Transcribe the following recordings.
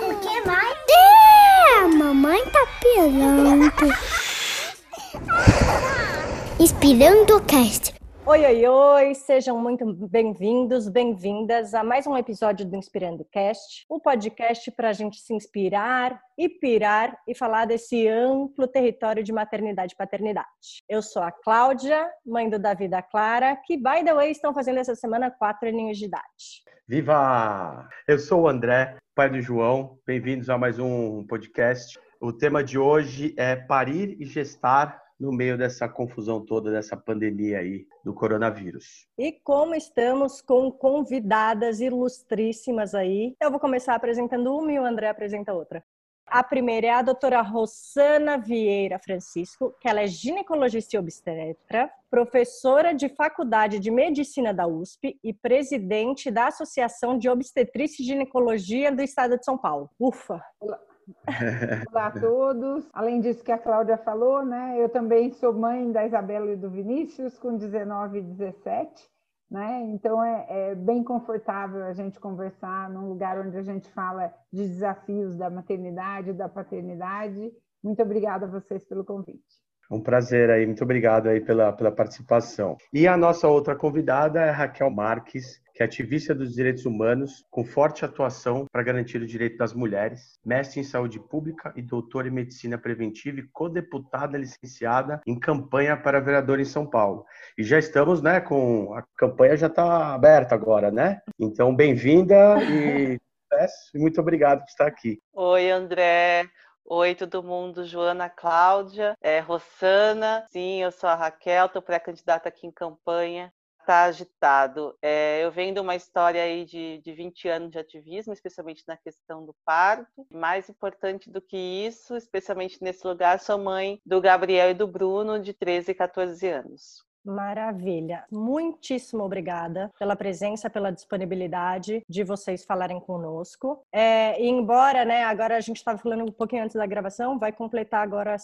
O que mais? É, a mamãe tá pirando. Inspirando o cast. Oi, oi, oi! Sejam muito bem-vindos, bem-vindas a mais um episódio do Inspirando Cast, o um podcast para a gente se inspirar e pirar e falar desse amplo território de maternidade e paternidade. Eu sou a Cláudia, mãe do Davi da Clara, que, by the way, estão fazendo essa semana quatro aninhos de idade. Viva! Eu sou o André, pai do João. Bem-vindos a mais um podcast. O tema de hoje é parir e gestar no meio dessa confusão toda, dessa pandemia aí do coronavírus. E como estamos com convidadas ilustríssimas aí, eu vou começar apresentando uma e o André apresenta outra. A primeira é a doutora Rosana Vieira Francisco, que ela é ginecologista e obstetra, professora de Faculdade de Medicina da USP e presidente da Associação de Obstetrícia e Ginecologia do Estado de São Paulo. Ufa! Olá. A todos. Além disso que a Cláudia falou, né? Eu também sou mãe da Isabela e do Vinícius, com 19 e 17. Né? Então é, é, bem confortável a gente conversar num lugar onde a gente fala de desafios da maternidade, da paternidade. Muito obrigada a vocês pelo convite. Um prazer aí, muito obrigado aí pela, pela participação. E a nossa outra convidada é Raquel Marques, que é ativista dos direitos humanos, com forte atuação para garantir o direito das mulheres, mestre em saúde pública e doutora em medicina preventiva e co-deputada licenciada em campanha para vereador em São Paulo. E já estamos, né, com a campanha já está aberta agora, né? Então, bem-vinda e muito obrigado por estar aqui. Oi, André. Oi, todo mundo. Joana Cláudia, é, Rossana. Sim, eu sou a Raquel, estou pré-candidata aqui em campanha. Está agitado. É, eu venho de uma história aí de, de 20 anos de ativismo, especialmente na questão do parto. Mais importante do que isso, especialmente nesse lugar, sou mãe do Gabriel e do Bruno, de 13 e 14 anos. Maravilha. Muitíssimo obrigada pela presença, pela disponibilidade de vocês falarem conosco. É, embora, né, agora a gente estava falando um pouquinho antes da gravação, vai completar agora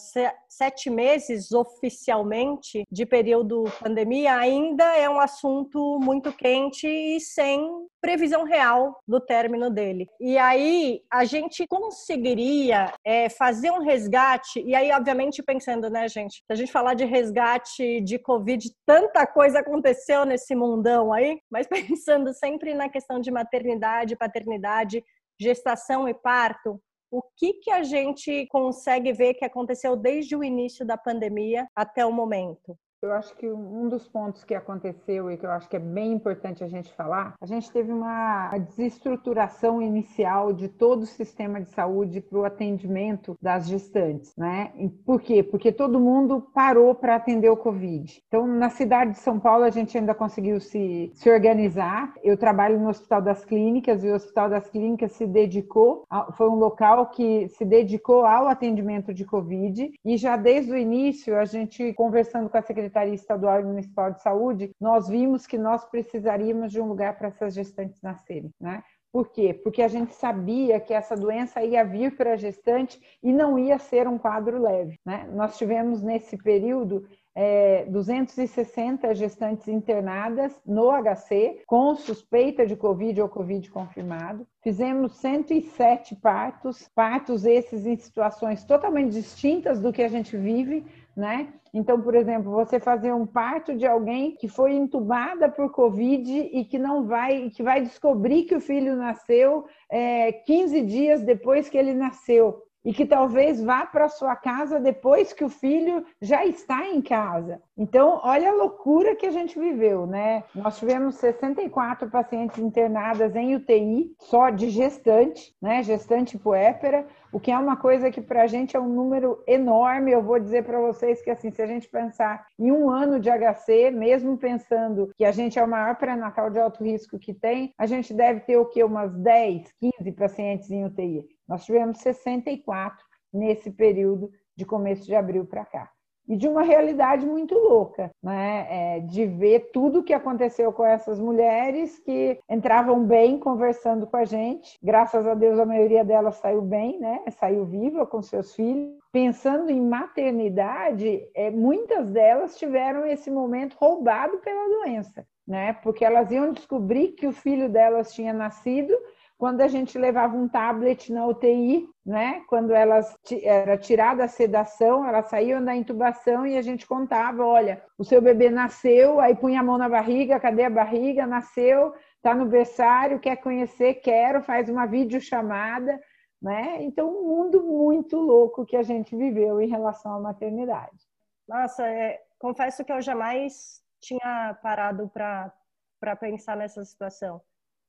sete meses oficialmente de período pandemia, ainda é um assunto muito quente e sem previsão real do término dele. E aí a gente conseguiria é, fazer um resgate, e aí, obviamente, pensando, né, gente, se a gente falar de resgate de Covid tanta coisa aconteceu nesse mundão aí, mas pensando sempre na questão de maternidade, paternidade, gestação e parto, o que, que a gente consegue ver que aconteceu desde o início da pandemia até o momento? Eu acho que um dos pontos que aconteceu e que eu acho que é bem importante a gente falar, a gente teve uma desestruturação inicial de todo o sistema de saúde para o atendimento das gestantes, né? Por quê? Porque todo mundo parou para atender o Covid. Então, na cidade de São Paulo, a gente ainda conseguiu se, se organizar. Eu trabalho no Hospital das Clínicas e o Hospital das Clínicas se dedicou, a, foi um local que se dedicou ao atendimento de Covid e já desde o início, a gente conversando com a Secretaria Secretaria Estadual e Municipal de Saúde, nós vimos que nós precisaríamos de um lugar para essas gestantes nascerem, né? Por quê? Porque a gente sabia que essa doença ia vir para a gestante e não ia ser um quadro leve. Né? Nós tivemos nesse período é, 260 gestantes internadas no HC com suspeita de Covid ou Covid confirmado. Fizemos 107 partos, partos esses em situações totalmente distintas do que a gente vive, né? Então, por exemplo, você fazer um parto de alguém que foi entubada por Covid e que não vai, que vai descobrir que o filho nasceu é, 15 dias depois que ele nasceu e que talvez vá para sua casa depois que o filho já está em casa. Então, olha a loucura que a gente viveu, né? Nós tivemos 64 pacientes internadas em UTI, só de gestante, né? Gestante puépera, o que é uma coisa que para a gente é um número enorme. Eu vou dizer para vocês que, assim, se a gente pensar em um ano de HC, mesmo pensando que a gente é o maior pré-natal de alto risco que tem, a gente deve ter o quê? Umas 10, 15 pacientes em UTI. Nós tivemos 64 nesse período de começo de abril para cá. E de uma realidade muito louca, né? É, de ver tudo o que aconteceu com essas mulheres que entravam bem conversando com a gente. Graças a Deus, a maioria delas saiu bem, né? Saiu viva com seus filhos. Pensando em maternidade, é, muitas delas tiveram esse momento roubado pela doença. né? Porque elas iam descobrir que o filho delas tinha nascido quando a gente levava um tablet na UTI, né? Quando elas era tirada a sedação, elas saíam da intubação e a gente contava, olha, o seu bebê nasceu, aí punha a mão na barriga, cadê a barriga? Nasceu, está no berçário, quer conhecer, quero, faz uma videochamada, né? Então, um mundo muito louco que a gente viveu em relação à maternidade. Nossa, é, confesso que eu jamais tinha parado para pensar nessa situação.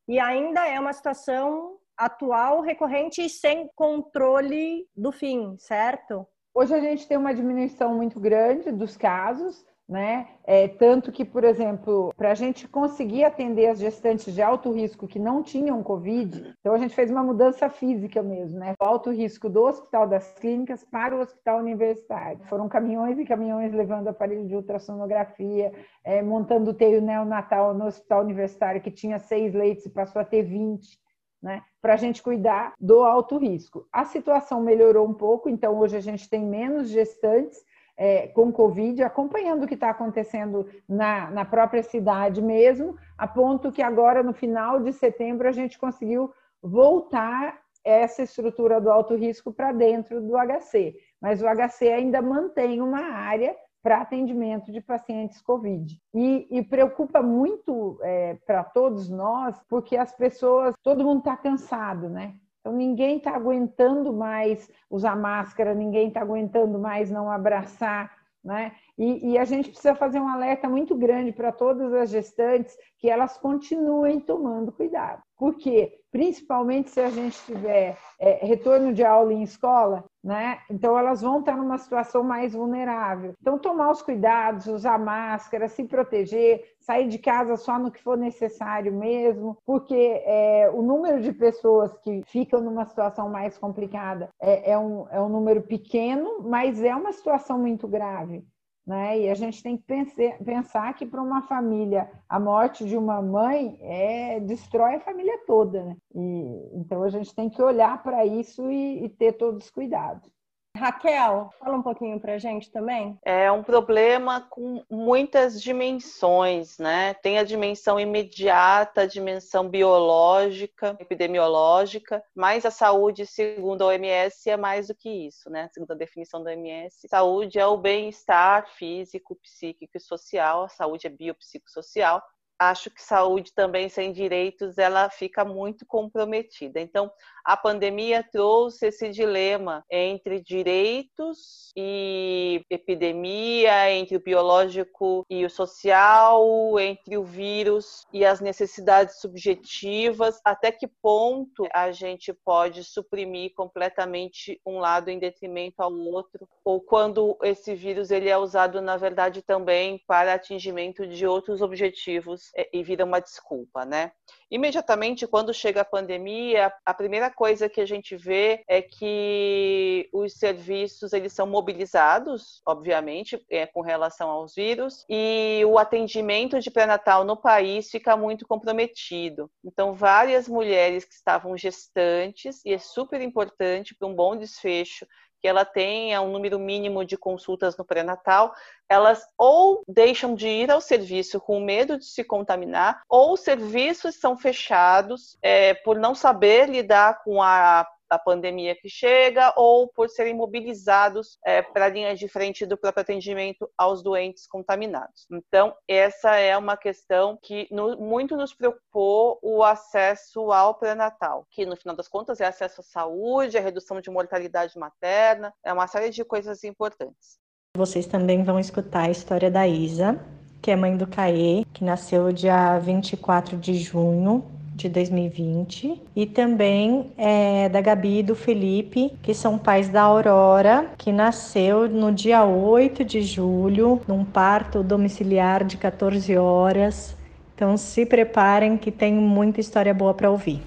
E ainda é uma situação atual, recorrente e sem controle do fim, certo? Hoje a gente tem uma diminuição muito grande dos casos, né? É, tanto que, por exemplo, para a gente conseguir atender as gestantes de alto risco que não tinham Covid, então a gente fez uma mudança física mesmo, né? O alto risco do Hospital das Clínicas para o Hospital Universitário. Foram caminhões e caminhões levando aparelho de ultrassonografia, é, montando o teio neonatal no Hospital Universitário, que tinha seis leitos e passou a ter 20. Né, para a gente cuidar do alto risco. A situação melhorou um pouco, então hoje a gente tem menos gestantes, é, com Covid, acompanhando o que está acontecendo na, na própria cidade mesmo, a ponto que agora, no final de setembro, a gente conseguiu voltar essa estrutura do alto risco para dentro do HC. Mas o HC ainda mantém uma área para atendimento de pacientes Covid. E, e preocupa muito é, para todos nós, porque as pessoas, todo mundo está cansado, né? Então, ninguém está aguentando mais usar máscara, ninguém está aguentando mais não abraçar, né? E, e, a gente precisa fazer um alerta muito grande para todas as gestantes que elas continuem tomando cuidado. Por quê? Principalmente se a gente tiver é, retorno de aula em escola, né? Então elas vão estar numa situação mais vulnerável. Então, tomar os cuidados, usar máscara, se proteger, sair de casa só no que for necessário mesmo, porque é, o número de pessoas que ficam numa situação mais complicada é, é, um, é um número pequeno, mas é uma situação muito grave. Né? E a gente tem que pensar, pensar que para uma família a morte de uma mãe é destrói a família toda, né? E, então a gente tem que olhar para isso e, e ter todos os cuidados. Raquel, fala um pouquinho para a gente também. É um problema com muitas dimensões, né? Tem a dimensão imediata, a dimensão biológica, epidemiológica, mas a saúde, segundo a OMS, é mais do que isso, né? Segundo a definição da OMS, saúde é o bem-estar físico, psíquico e social, a saúde é biopsicossocial, acho que saúde também sem direitos ela fica muito comprometida. Então, a pandemia trouxe esse dilema entre direitos e epidemia, entre o biológico e o social, entre o vírus e as necessidades subjetivas, até que ponto a gente pode suprimir completamente um lado em detrimento ao outro, ou quando esse vírus ele é usado na verdade também para atingimento de outros objetivos e vira uma desculpa, né? Imediatamente, quando chega a pandemia, a primeira coisa que a gente vê é que os serviços eles são mobilizados, obviamente, é, com relação aos vírus, e o atendimento de pré-natal no país fica muito comprometido. Então, várias mulheres que estavam gestantes, e é super importante para um bom desfecho que ela tenha um número mínimo de consultas no pré-natal, elas ou deixam de ir ao serviço com medo de se contaminar, ou os serviços são fechados é, por não saber lidar com a da pandemia que chega ou por serem mobilizados é, para linhas de frente do próprio atendimento aos doentes contaminados. Então, essa é uma questão que no, muito nos preocupou o acesso ao pré-natal, que no final das contas é acesso à saúde, a redução de mortalidade materna, é uma série de coisas importantes. Vocês também vão escutar a história da Isa, que é mãe do Caê, que nasceu dia 24 de junho de 2020 e também é, da Gabi e do Felipe, que são pais da Aurora, que nasceu no dia 8 de julho, num parto domiciliar de 14 horas. Então se preparem que tem muita história boa para ouvir.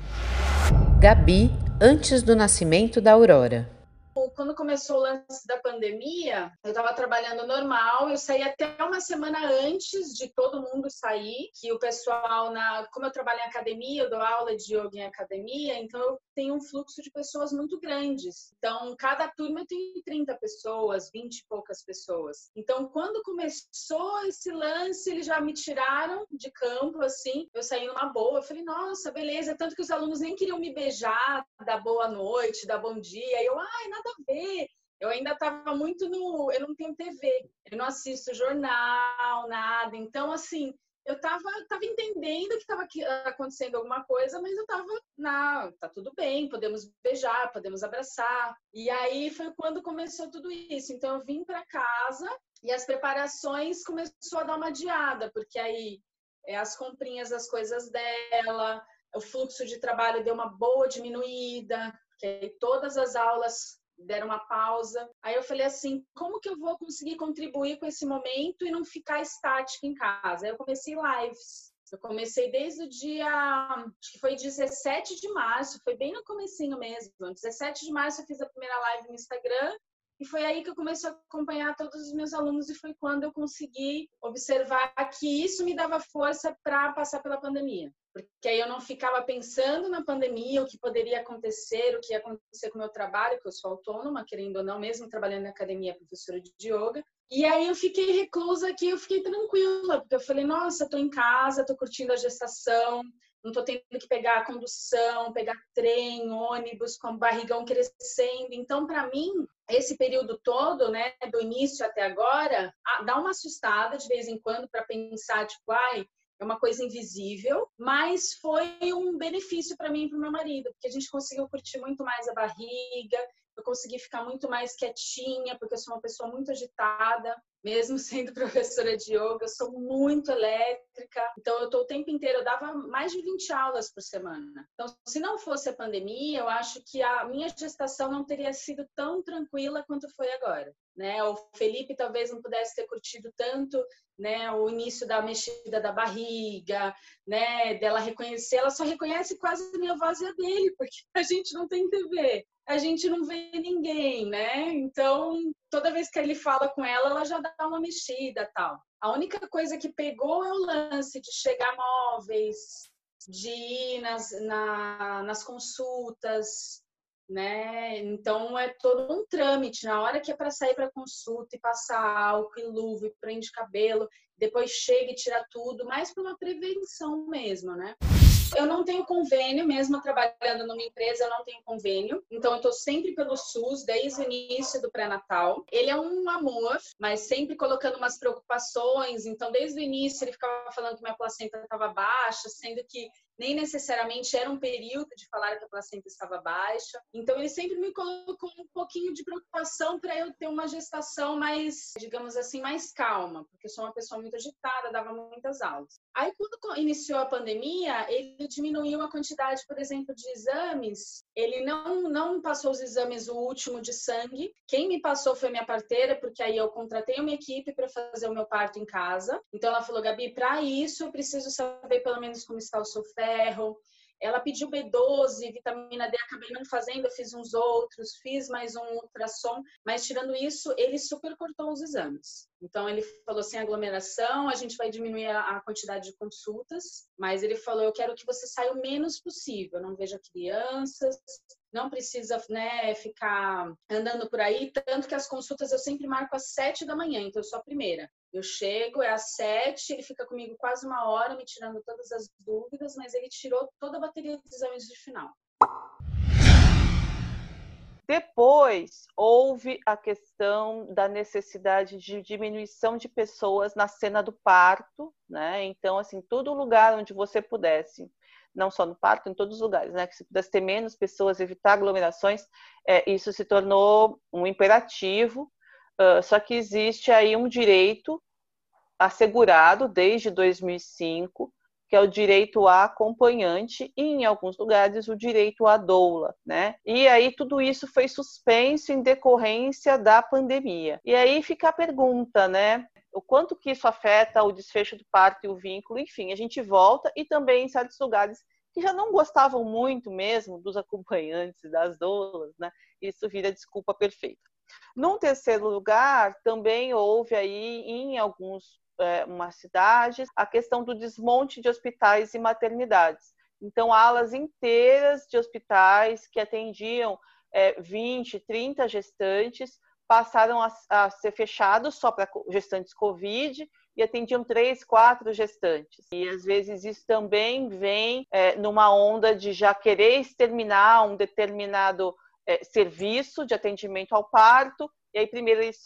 Gabi, antes do nascimento da Aurora. Quando começou o lance da pandemia, eu estava trabalhando normal, eu saí até uma semana antes de todo mundo sair, que o pessoal, na, como eu trabalho em academia, eu dou aula de yoga em academia, então eu tenho um fluxo de pessoas muito grandes. Então, cada turma tem 30 pessoas, 20 e poucas pessoas. Então, quando começou esse lance, eles já me tiraram de campo, assim, eu saí numa boa, eu falei, nossa, beleza, tanto que os alunos nem queriam me beijar, dar boa noite, dar bom dia, e eu, ai, nada a ver, eu ainda estava muito no. Eu não tenho TV, eu não assisto jornal, nada. Então, assim, eu estava tava entendendo que estava acontecendo alguma coisa, mas eu estava na. Tá tudo bem, podemos beijar, podemos abraçar. E aí foi quando começou tudo isso. Então, eu vim para casa e as preparações começou a dar uma adiada, porque aí é, as comprinhas das coisas dela, o fluxo de trabalho deu uma boa diminuída, que aí todas as aulas deram uma pausa. Aí eu falei assim, como que eu vou conseguir contribuir com esse momento e não ficar estática em casa? Aí eu comecei lives. Eu comecei desde o dia, acho que foi 17 de março, foi bem no comecinho mesmo. 17 de março eu fiz a primeira live no Instagram e foi aí que eu comecei a acompanhar todos os meus alunos e foi quando eu consegui observar que isso me dava força para passar pela pandemia porque aí eu não ficava pensando na pandemia, o que poderia acontecer, o que ia acontecer com o meu trabalho, que eu sou autônoma, querendo ou não, mesmo trabalhando na academia, professora de yoga. E aí eu fiquei reclusa aqui, eu fiquei tranquila, porque eu falei, nossa, tô em casa, tô curtindo a gestação, não tô tendo que pegar a condução, pegar trem, ônibus, com o barrigão crescendo. Então, para mim, esse período todo, né, do início até agora, dá uma assustada de vez em quando para pensar, tipo, ai, é uma coisa invisível, mas foi um benefício para mim e para meu marido, porque a gente conseguiu curtir muito mais a barriga, eu consegui ficar muito mais quietinha, porque eu sou uma pessoa muito agitada, mesmo sendo professora de yoga, eu sou muito elétrica, então eu tô o tempo inteiro, eu dava mais de 20 aulas por semana. Então, se não fosse a pandemia, eu acho que a minha gestação não teria sido tão tranquila quanto foi agora. Né? O Felipe talvez não pudesse ter curtido tanto, né, o início da mexida da barriga, né, dela reconhecer, ela só reconhece quase a minha voz e a dele, porque a gente não tem TV a gente não vê ninguém, né? Então, toda vez que ele fala com ela, ela já dá uma mexida tal. A única coisa que pegou é o lance de chegar móveis, de ir nas, na, nas consultas, né? Então é todo um trâmite. Na hora que é para sair para consulta e passar álcool e luva e prende cabelo, depois chega e tira tudo, mais para uma prevenção mesmo, né? Eu não tenho convênio, mesmo trabalhando numa empresa, eu não tenho convênio. Então, eu estou sempre pelo SUS, desde o início do pré-natal. Ele é um amor, mas sempre colocando umas preocupações. Então, desde o início, ele ficava falando que minha placenta estava baixa, sendo que nem necessariamente era um período de falar que a placenta estava baixa. Então, ele sempre me colocou um pouquinho de preocupação para eu ter uma gestação mais, digamos assim, mais calma, porque eu sou uma pessoa muito agitada, dava muitas aulas. Aí, quando iniciou a pandemia, ele diminuiu a quantidade, por exemplo, de exames. Ele não, não passou os exames, o último de sangue. Quem me passou foi minha parteira, porque aí eu contratei uma equipe para fazer o meu parto em casa. Então, ela falou, Gabi, para isso eu preciso saber pelo menos como está o seu ferro. Ela pediu B12, vitamina D, acabei não fazendo, fiz uns outros, fiz mais um ultrassom, mas tirando isso, ele super cortou os exames. Então, ele falou assim: aglomeração, a gente vai diminuir a quantidade de consultas, mas ele falou: eu quero que você saia o menos possível, não veja crianças, não precisa né, ficar andando por aí. Tanto que as consultas eu sempre marco às sete da manhã, então eu sou a primeira. Eu chego, é às sete, ele fica comigo quase uma hora, me tirando todas as dúvidas, mas ele tirou toda a bateria dos exames de final. Depois houve a questão da necessidade de diminuição de pessoas na cena do parto, né? Então, assim, todo lugar onde você pudesse não só no parto, em todos os lugares, né? Que se pudesse ter menos pessoas, evitar aglomerações, é, isso se tornou um imperativo. Uh, só que existe aí um direito assegurado desde 2005, que é o direito a acompanhante e, em alguns lugares, o direito à doula, né? E aí tudo isso foi suspenso em decorrência da pandemia. E aí fica a pergunta, né? O quanto que isso afeta o desfecho do parto e o vínculo, enfim, a gente volta e também em certos lugares que já não gostavam muito mesmo dos acompanhantes das doulas, né? Isso vira desculpa perfeita. Num terceiro lugar, também houve aí em alguns é, cidades a questão do desmonte de hospitais e maternidades. Então, alas inteiras de hospitais que atendiam é, 20, 30 gestantes passaram a, a ser fechados só para gestantes Covid e atendiam três, quatro gestantes. E às vezes isso também vem é, numa onda de já querer exterminar um determinado é, serviço de atendimento ao parto, e aí primeiro ele se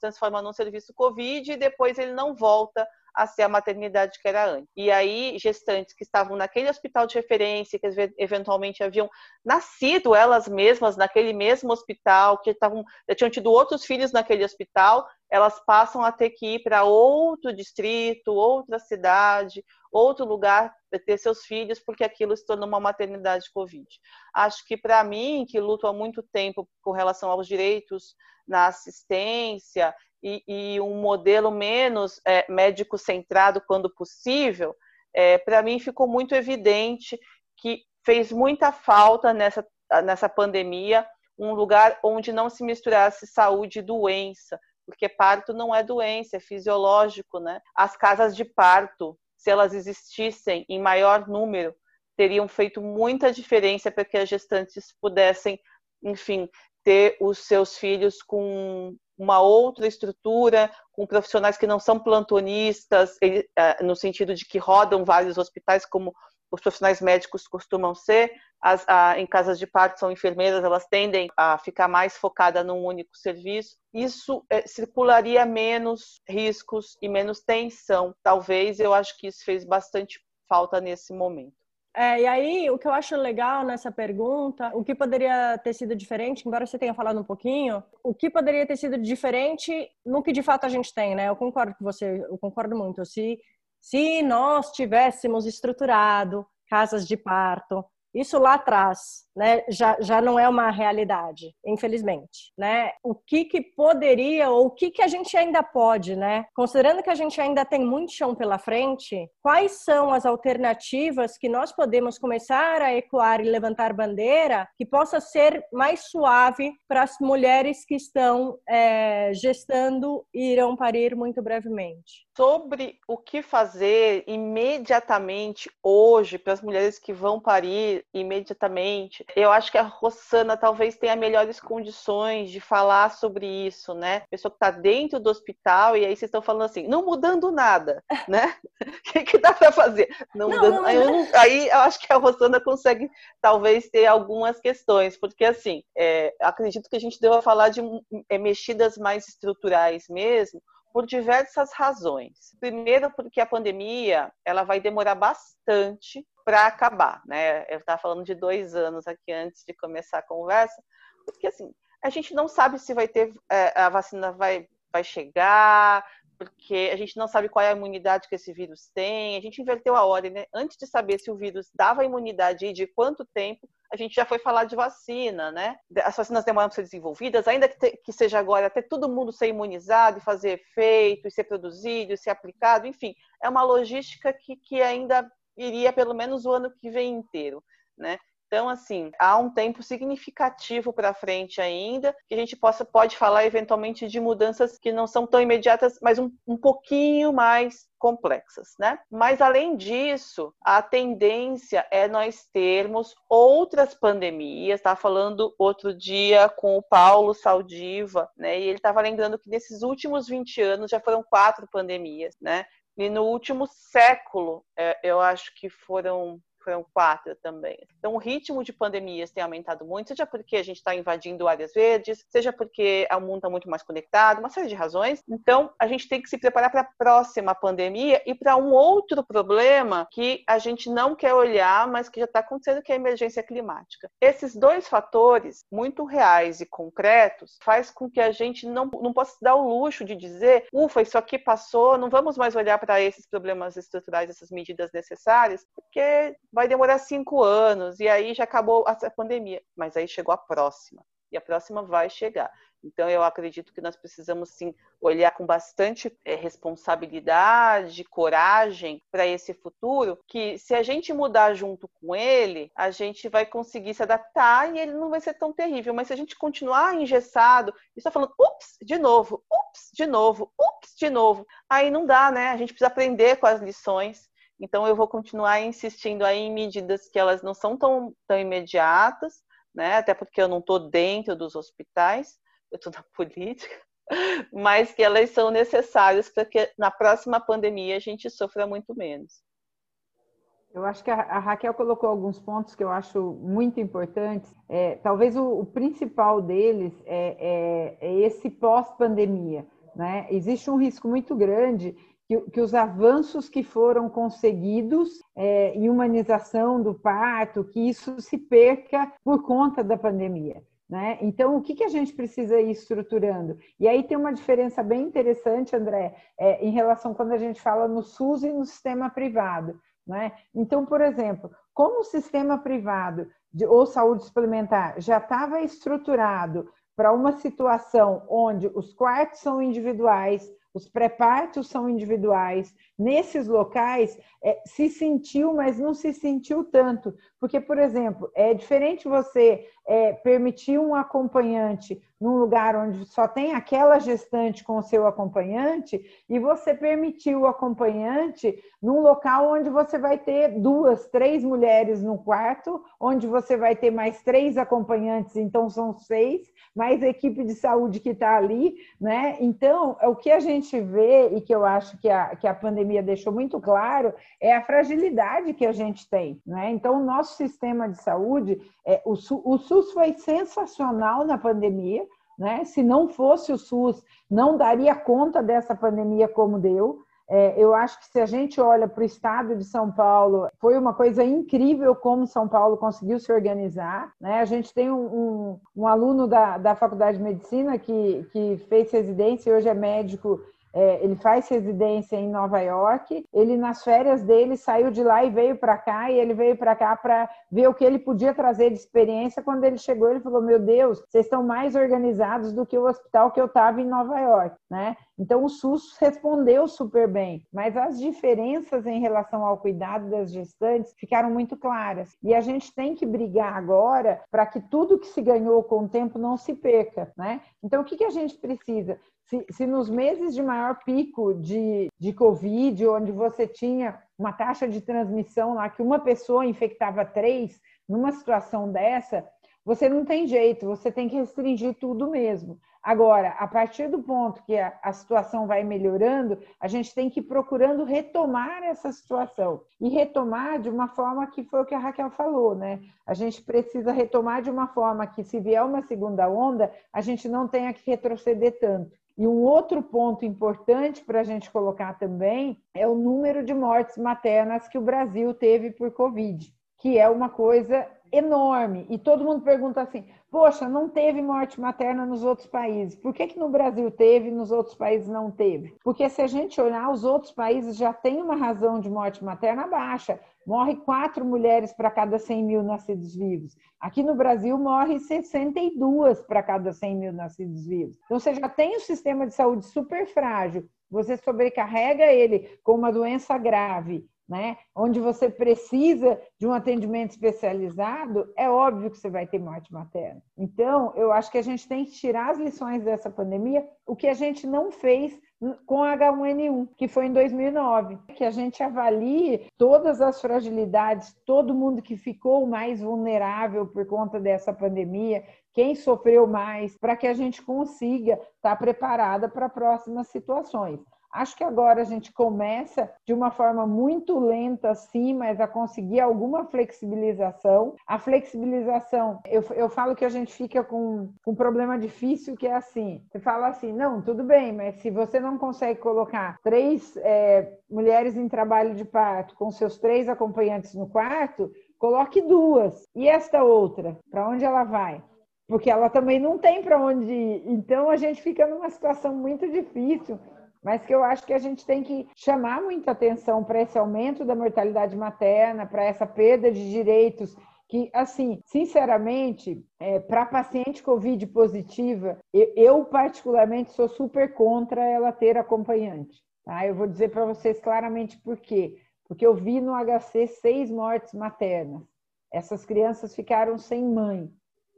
transforma num serviço Covid e depois ele não volta a ser a maternidade que era antes. E aí, gestantes que estavam naquele hospital de referência, que eventualmente haviam nascido elas mesmas naquele mesmo hospital, que estavam, já tinham tido outros filhos naquele hospital, elas passam a ter que ir para outro distrito, outra cidade, outro lugar para ter seus filhos, porque aquilo se tornou uma maternidade Covid. Acho que para mim, que luto há muito tempo com relação aos direitos na assistência e, e um modelo menos é, médico centrado quando possível, é, para mim ficou muito evidente que fez muita falta nessa, nessa pandemia um lugar onde não se misturasse saúde e doença, porque parto não é doença, é fisiológico, né? As casas de parto, se elas existissem em maior número, teriam feito muita diferença para que as gestantes pudessem, enfim, ter os seus filhos com uma outra estrutura, com profissionais que não são plantonistas, eh, no sentido de que rodam vários hospitais, como os profissionais médicos costumam ser. As, a, em casas de parto são enfermeiras, elas tendem a ficar mais focada num único serviço. Isso é, circularia menos riscos e menos tensão. Talvez eu acho que isso fez bastante falta nesse momento. É, e aí, o que eu acho legal nessa pergunta, o que poderia ter sido diferente, embora você tenha falado um pouquinho, o que poderia ter sido diferente no que de fato a gente tem, né? Eu concordo com você, eu concordo muito. Se, se nós tivéssemos estruturado casas de parto, isso lá atrás, né, já, já não é uma realidade, infelizmente, né? O que que poderia ou o que que a gente ainda pode, né? Considerando que a gente ainda tem muito chão pela frente, quais são as alternativas que nós podemos começar a ecoar e levantar bandeira que possa ser mais suave para as mulheres que estão é, gestando e irão parir muito brevemente? Sobre o que fazer imediatamente hoje para as mulheres que vão parir imediatamente, eu acho que a Rossana talvez tenha melhores condições de falar sobre isso, né? Pessoa que está dentro do hospital e aí vocês estão falando assim, não mudando nada, né? O que, que dá para fazer? Não, não, mudando. Não, aí, eu aí, eu acho que a Rossana consegue talvez ter algumas questões, porque assim, é, acredito que a gente deva falar de é, mexidas mais estruturais mesmo, por diversas razões. Primeiro, porque a pandemia ela vai demorar bastante para acabar, né? Eu estava falando de dois anos aqui antes de começar a conversa, porque assim a gente não sabe se vai ter é, a vacina vai vai chegar, porque a gente não sabe qual é a imunidade que esse vírus tem. A gente inverteu a ordem, né? Antes de saber se o vírus dava imunidade e de quanto tempo, a gente já foi falar de vacina, né? As vacinas demoram para ser desenvolvidas, ainda que, te, que seja agora até todo mundo ser imunizado e fazer efeito, e ser produzido, e ser aplicado, enfim, é uma logística que, que ainda iria pelo menos o ano que vem inteiro, né? Então, assim, há um tempo significativo para frente ainda, que a gente possa, pode falar eventualmente de mudanças que não são tão imediatas, mas um, um pouquinho mais complexas, né? Mas além disso, a tendência é nós termos outras pandemias. Estava falando outro dia com o Paulo Saldiva, né? E ele estava lembrando que nesses últimos 20 anos já foram quatro pandemias, né? E no último século, é, eu acho que foram foram quatro também. Então, o ritmo de pandemias tem aumentado muito, seja porque a gente está invadindo áreas verdes, seja porque o mundo está muito mais conectado, uma série de razões. Então, a gente tem que se preparar para a próxima pandemia e para um outro problema que a gente não quer olhar, mas que já está acontecendo, que é a emergência climática. Esses dois fatores, muito reais e concretos, faz com que a gente não, não possa dar o luxo de dizer, ufa, isso aqui passou, não vamos mais olhar para esses problemas estruturais, essas medidas necessárias, porque vai demorar cinco anos, e aí já acabou a pandemia. Mas aí chegou a próxima, e a próxima vai chegar. Então, eu acredito que nós precisamos, sim, olhar com bastante é, responsabilidade, coragem para esse futuro, que se a gente mudar junto com ele, a gente vai conseguir se adaptar e ele não vai ser tão terrível. Mas se a gente continuar engessado e só falando, ups, de novo, ups, de novo, ups, de novo, aí não dá, né? A gente precisa aprender com as lições. Então, eu vou continuar insistindo aí em medidas que elas não são tão, tão imediatas, né? Até porque eu não estou dentro dos hospitais, eu estou na política, mas que elas são necessárias para que na próxima pandemia a gente sofra muito menos. Eu acho que a, Raquel colocou alguns pontos que eu acho muito importantes. É, talvez o, o, principal deles é, é, é esse pós-pandemia. Né? Existe um risco muito grande que, que, os avanços que foram conseguidos é, em humanização do parto, que isso se perca por conta da pandemia. Né? Então, o que, que a gente precisa ir estruturando? E aí tem uma diferença bem interessante, André, é, em relação quando a gente fala no SUS e no sistema privado. Né? Então, por exemplo, como o sistema privado de, ou saúde suplementar já estava estruturado para uma situação onde os quartos são individuais, os pré-partos são individuais. Nesses locais, é, se sentiu, mas não se sentiu tanto. Porque, por exemplo, é diferente você é, permitir um acompanhante num lugar onde só tem aquela gestante com o seu acompanhante e você permitir o acompanhante num local onde você vai ter duas, três mulheres no quarto, onde você vai ter mais três acompanhantes, então são seis, mais a equipe de saúde que está ali, né? Então, o que a gente vê e que eu acho que a, que a pandemia deixou muito claro é a fragilidade que a gente tem, né? Então, o nosso sistema de saúde, é, o, o SUS foi sensacional na pandemia, né? Se não fosse o SUS, não daria conta dessa pandemia como deu. É, eu acho que se a gente olha para o estado de São Paulo, foi uma coisa incrível como São Paulo conseguiu se organizar. Né? A gente tem um, um, um aluno da, da Faculdade de Medicina que, que fez residência e hoje é médico é, ele faz residência em Nova York. Ele, nas férias dele, saiu de lá e veio para cá. E ele veio para cá para ver o que ele podia trazer de experiência. Quando ele chegou, ele falou: Meu Deus, vocês estão mais organizados do que o hospital que eu estava em Nova York, né? Então, o SUS respondeu super bem, mas as diferenças em relação ao cuidado das gestantes ficaram muito claras. E a gente tem que brigar agora para que tudo que se ganhou com o tempo não se perca, né? Então, o que, que a gente precisa? Se, se nos meses de maior pico de, de Covid, onde você tinha uma taxa de transmissão lá que uma pessoa infectava três, numa situação dessa, você não tem jeito, você tem que restringir tudo mesmo. Agora, a partir do ponto que a, a, situação vai melhorando, a gente tem que ir procurando retomar essa situação. E retomar de uma forma que foi o que a Raquel falou, né? A gente precisa retomar de uma forma que, se vier uma segunda onda, a gente não tenha que retroceder tanto. E um outro ponto importante para a gente colocar também é o número de mortes maternas que o Brasil teve por Covid, que é uma coisa enorme. E todo mundo pergunta assim: poxa, não teve morte materna nos outros países. Por que, que no Brasil teve e nos outros países não teve? Porque se a gente olhar, os outros países já têm uma razão de morte materna baixa. Morre quatro mulheres para cada 100 mil nascidos vivos. Aqui no Brasil, morre 62 para cada 100 mil nascidos vivos. Então, você já tem um sistema de saúde super frágil. Você sobrecarrega ele com uma doença grave né? onde você precisa de um atendimento especializado, é óbvio que você vai ter morte materna. Então, eu acho que a gente tem que tirar as lições dessa pandemia, o que a gente não fez com H1N1, que foi em 2009, que a gente avalie todas as fragilidades, todo mundo que ficou mais vulnerável por conta dessa pandemia, quem sofreu mais, para que a gente consiga estar preparada para próximas situações. Acho que agora a gente começa de uma forma muito lenta, sim, mas a conseguir alguma flexibilização. A flexibilização, eu, eu falo que a gente fica com, com um problema difícil que é assim: você fala assim, não, tudo bem, mas se você não consegue colocar três é, mulheres em trabalho de parto com seus três acompanhantes no quarto, coloque duas. E esta outra, para onde ela vai? Porque ela também não tem para onde ir. Então a gente fica numa situação muito difícil mas que eu acho que a gente tem que chamar muita atenção para esse aumento da mortalidade materna, para essa perda de direitos que, assim, sinceramente, é, para paciente COVID positiva, eu, eu, particularmente sou super contra ela ter acompanhante. Tá? Eu vou dizer para vocês claramente por quê. Porque eu vi no HC seis mortes maternas. Essas crianças ficaram sem mãe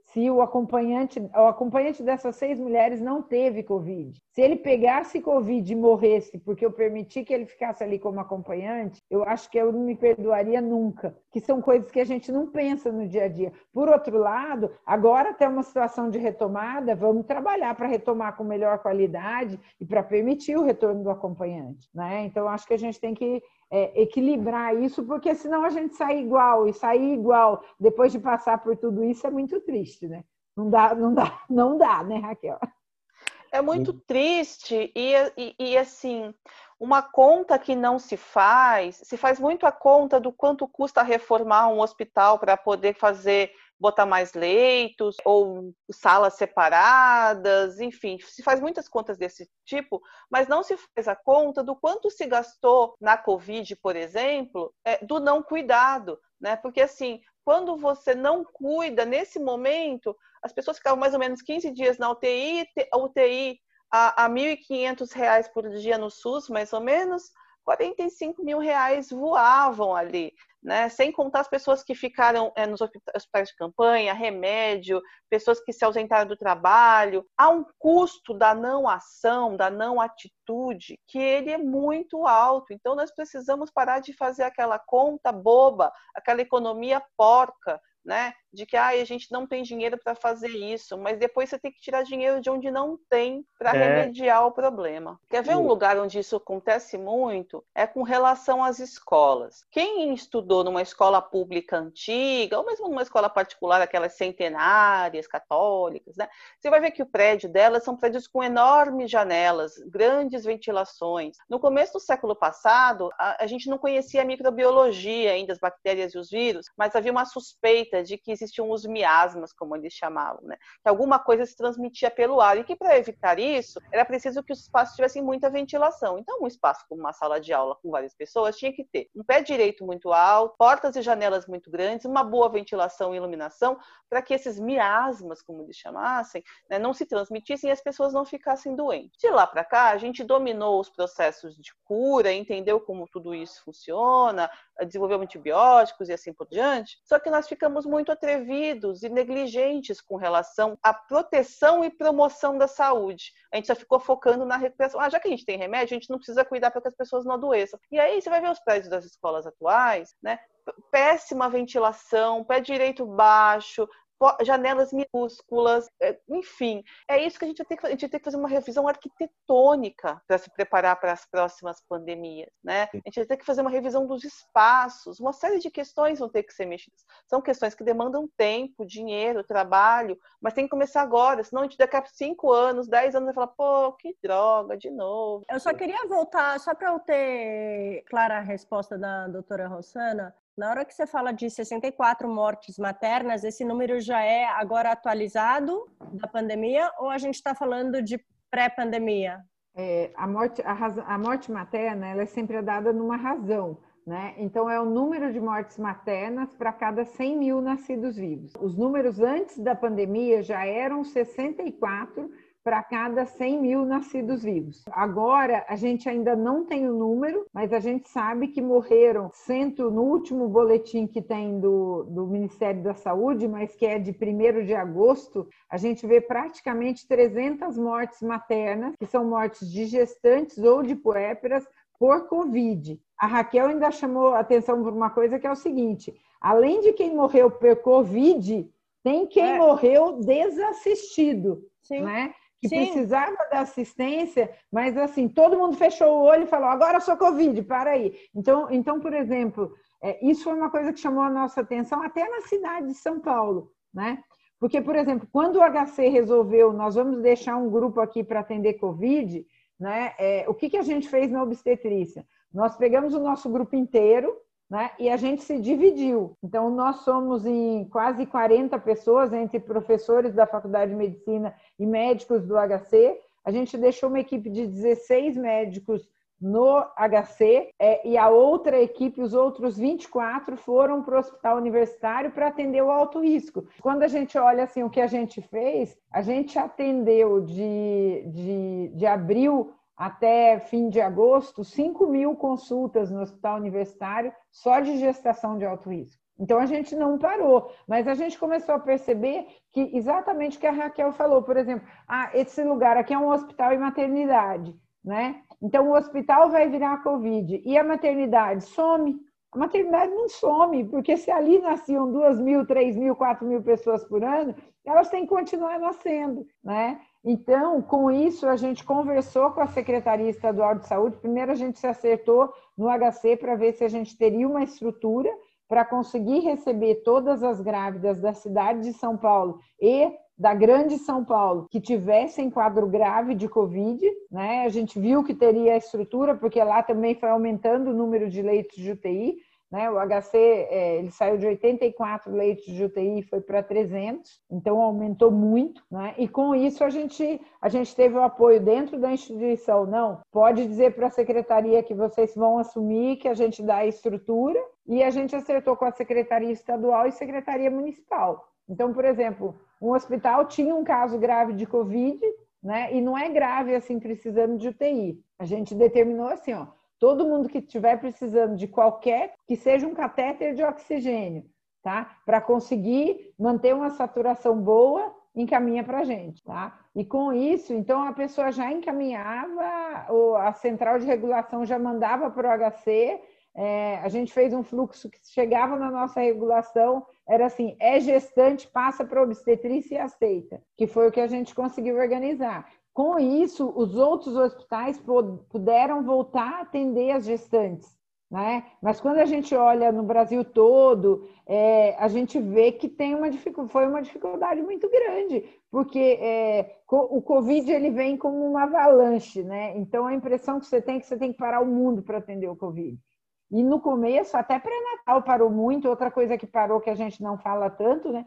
se o acompanhante, o acompanhante dessas seis mulheres não teve Covid. Se ele pegasse Covid e morresse porque eu permiti que ele ficasse ali como acompanhante, eu acho que eu não me perdoaria nunca. Que são coisas que a gente não pensa no dia a dia. Por outro lado, agora tem uma situação de retomada, vamos trabalhar para retomar com melhor qualidade e para permitir o retorno do acompanhante. Né? Então, acho que a gente tem que é, equilibrar isso, porque senão a gente sai igual e sair igual depois de passar por tudo isso é muito triste, né? Não dá, não dá, não dá, né, Raquel? É muito triste e, e, e assim, uma conta que não se faz, se faz muito a conta do quanto custa reformar um hospital para poder fazer botar mais leitos ou salas separadas, enfim, se faz muitas contas desse tipo, mas não se faz a conta do quanto se gastou na Covid, por exemplo, é, do não cuidado, né? Porque assim, quando você não cuida nesse momento, as pessoas ficavam mais ou menos 15 dias na UTI, a UTI a, a R$ 1.500 por dia no SUS, mais ou menos, 45 mil reais voavam ali né? Sem contar as pessoas que ficaram é, nos hospitais de campanha, remédio, pessoas que se ausentaram do trabalho. Há um custo da não ação, da não atitude, que ele é muito alto. Então, nós precisamos parar de fazer aquela conta boba, aquela economia porca, né? De que ah, a gente não tem dinheiro para fazer isso, mas depois você tem que tirar dinheiro de onde não tem para é. remediar o problema. Quer ver um lugar onde isso acontece muito? É com relação às escolas. Quem estudou numa escola pública antiga, ou mesmo numa escola particular, aquelas centenárias católicas, né? Você vai ver que o prédio delas são prédios com enormes janelas, grandes ventilações. No começo do século passado, a, a gente não conhecia a microbiologia ainda, as bactérias e os vírus, mas havia uma suspeita de que existiam os miasmas, como eles chamavam, né? Que alguma coisa se transmitia pelo ar e que para evitar isso era preciso que os espaços tivessem muita ventilação. Então, um espaço como uma sala de aula com várias pessoas tinha que ter um pé direito muito alto, portas e janelas muito grandes, uma boa ventilação e iluminação para que esses miasmas, como eles chamassem, né, não se transmitissem e as pessoas não ficassem doentes. De lá para cá, a gente dominou os processos de cura, entendeu como tudo isso funciona, desenvolveu antibióticos e assim por diante. Só que nós ficamos muito atrevidos e negligentes com relação à proteção e promoção da saúde. A gente só ficou focando na recuperação. Ah, já que a gente tem remédio, a gente não precisa cuidar para que as pessoas não adoeçam. E aí você vai ver os prédios das escolas atuais, né? péssima ventilação, pé direito baixo, janelas minúsculas, é, enfim. É isso que a gente tem que, a gente tem que fazer uma revisão arquitetônica para se preparar para as próximas pandemias, né? A gente vai ter que fazer uma revisão dos espaços, uma série de questões vão ter que ser mexidas. São questões que demandam tempo, dinheiro, trabalho, mas tem que começar agora, senão a gente daqui a cinco anos, dez anos vai falar, pô, que droga, de novo. Eu só queria voltar, só para eu ter clara a resposta da doutora Rossana, na hora que você fala de 64 mortes maternas, esse número já é agora atualizado da pandemia ou a gente está falando de pré-pandemia? É, a, morte, a, a, morte materna ela é sempre dada numa razão. Né? Então, é o número de mortes maternas para cada 100 mil nascidos vivos. Os números antes da pandemia já eram 64 para cada 100 mil nascidos vivos. Agora, a gente ainda não tem o número, mas a gente sabe que morreram cento no último boletim que tem do, do Ministério da Saúde, mas que é de 1 de agosto, a gente vê praticamente 300 mortes maternas, que são mortes de gestantes ou de puérperas por Covid. A Raquel ainda chamou atenção por uma coisa que é o seguinte: além de quem morreu por Covid, tem quem é. morreu desassistido, Sim. né? Que Sim. precisava da assistência, mas assim, todo mundo fechou o olho e falou: agora sou Covid, para aí. Então, então por exemplo, é, isso foi uma coisa que chamou a nossa atenção até na cidade de São Paulo, né? Porque, por exemplo, quando o HC resolveu, nós vamos deixar um grupo aqui para atender Covid, né? É, o que, que a gente fez na obstetrícia? Nós pegamos o nosso grupo inteiro, né? E a gente se dividiu. Então, nós somos em quase 40 pessoas, entre professores da Faculdade de Medicina e médicos do HC. A gente deixou uma equipe de 16 médicos no HC é, e a outra equipe, os outros 24, foram para o hospital universitário para atender o alto risco. Quando a gente olha assim o que a gente fez, a gente atendeu de, de, de abril até fim de agosto 5 mil consultas no hospital universitário só de gestação de alto risco. Então a gente não parou, mas a gente começou a perceber que exatamente o que a Raquel falou, por exemplo, ah, esse lugar aqui é um hospital e maternidade, né? Então, o hospital vai virar Covid e a maternidade some. A maternidade não some, porque se ali nasciam duas mil, três mil, quatro mil pessoas por ano, elas têm que continuar nascendo, né? Então, com isso, a gente conversou com a Secretaria Estadual de Saúde. Primeiro, a gente se acertou no HC para ver se a gente teria uma estrutura para conseguir receber todas as grávidas da cidade de São Paulo e da Grande São Paulo que tivessem quadro grave de Covid, né? A gente viu que teria a estrutura, porque lá também foi aumentando o número de leitos de UTI, né? O HC é, ele saiu de 84 leitos de UTI foi para 300, então aumentou muito, né? E com isso a gente a gente teve o apoio dentro da instituição, não? Pode dizer para a secretaria que vocês vão assumir que a gente dá a estrutura e a gente acertou com a secretaria estadual e secretaria municipal. Então, por exemplo, um hospital tinha um caso grave de Covid, né? E não é grave assim, precisando de UTI. A gente determinou assim, ó, todo mundo que estiver precisando de qualquer, que seja um catéter de oxigênio, tá? Para conseguir manter uma saturação boa, encaminha para a gente, tá? E com isso, então a pessoa já encaminhava, a central de regulação já mandava para o HC é, a gente fez um fluxo que chegava na nossa regulação, era assim, é gestante, passa para obstetrícia e aceita, que foi o que a gente conseguiu organizar. Com isso, os outros hospitais puderam voltar a atender as gestantes. Né? Mas quando a gente olha no Brasil todo, é, a gente vê que tem uma foi uma dificuldade muito grande, porque é, o Covid ele vem como uma avalanche, né? Então a impressão que você tem é que você tem que parar o mundo para atender o Covid. E no começo, até pré-natal parou muito, outra coisa que parou que a gente não fala tanto, né?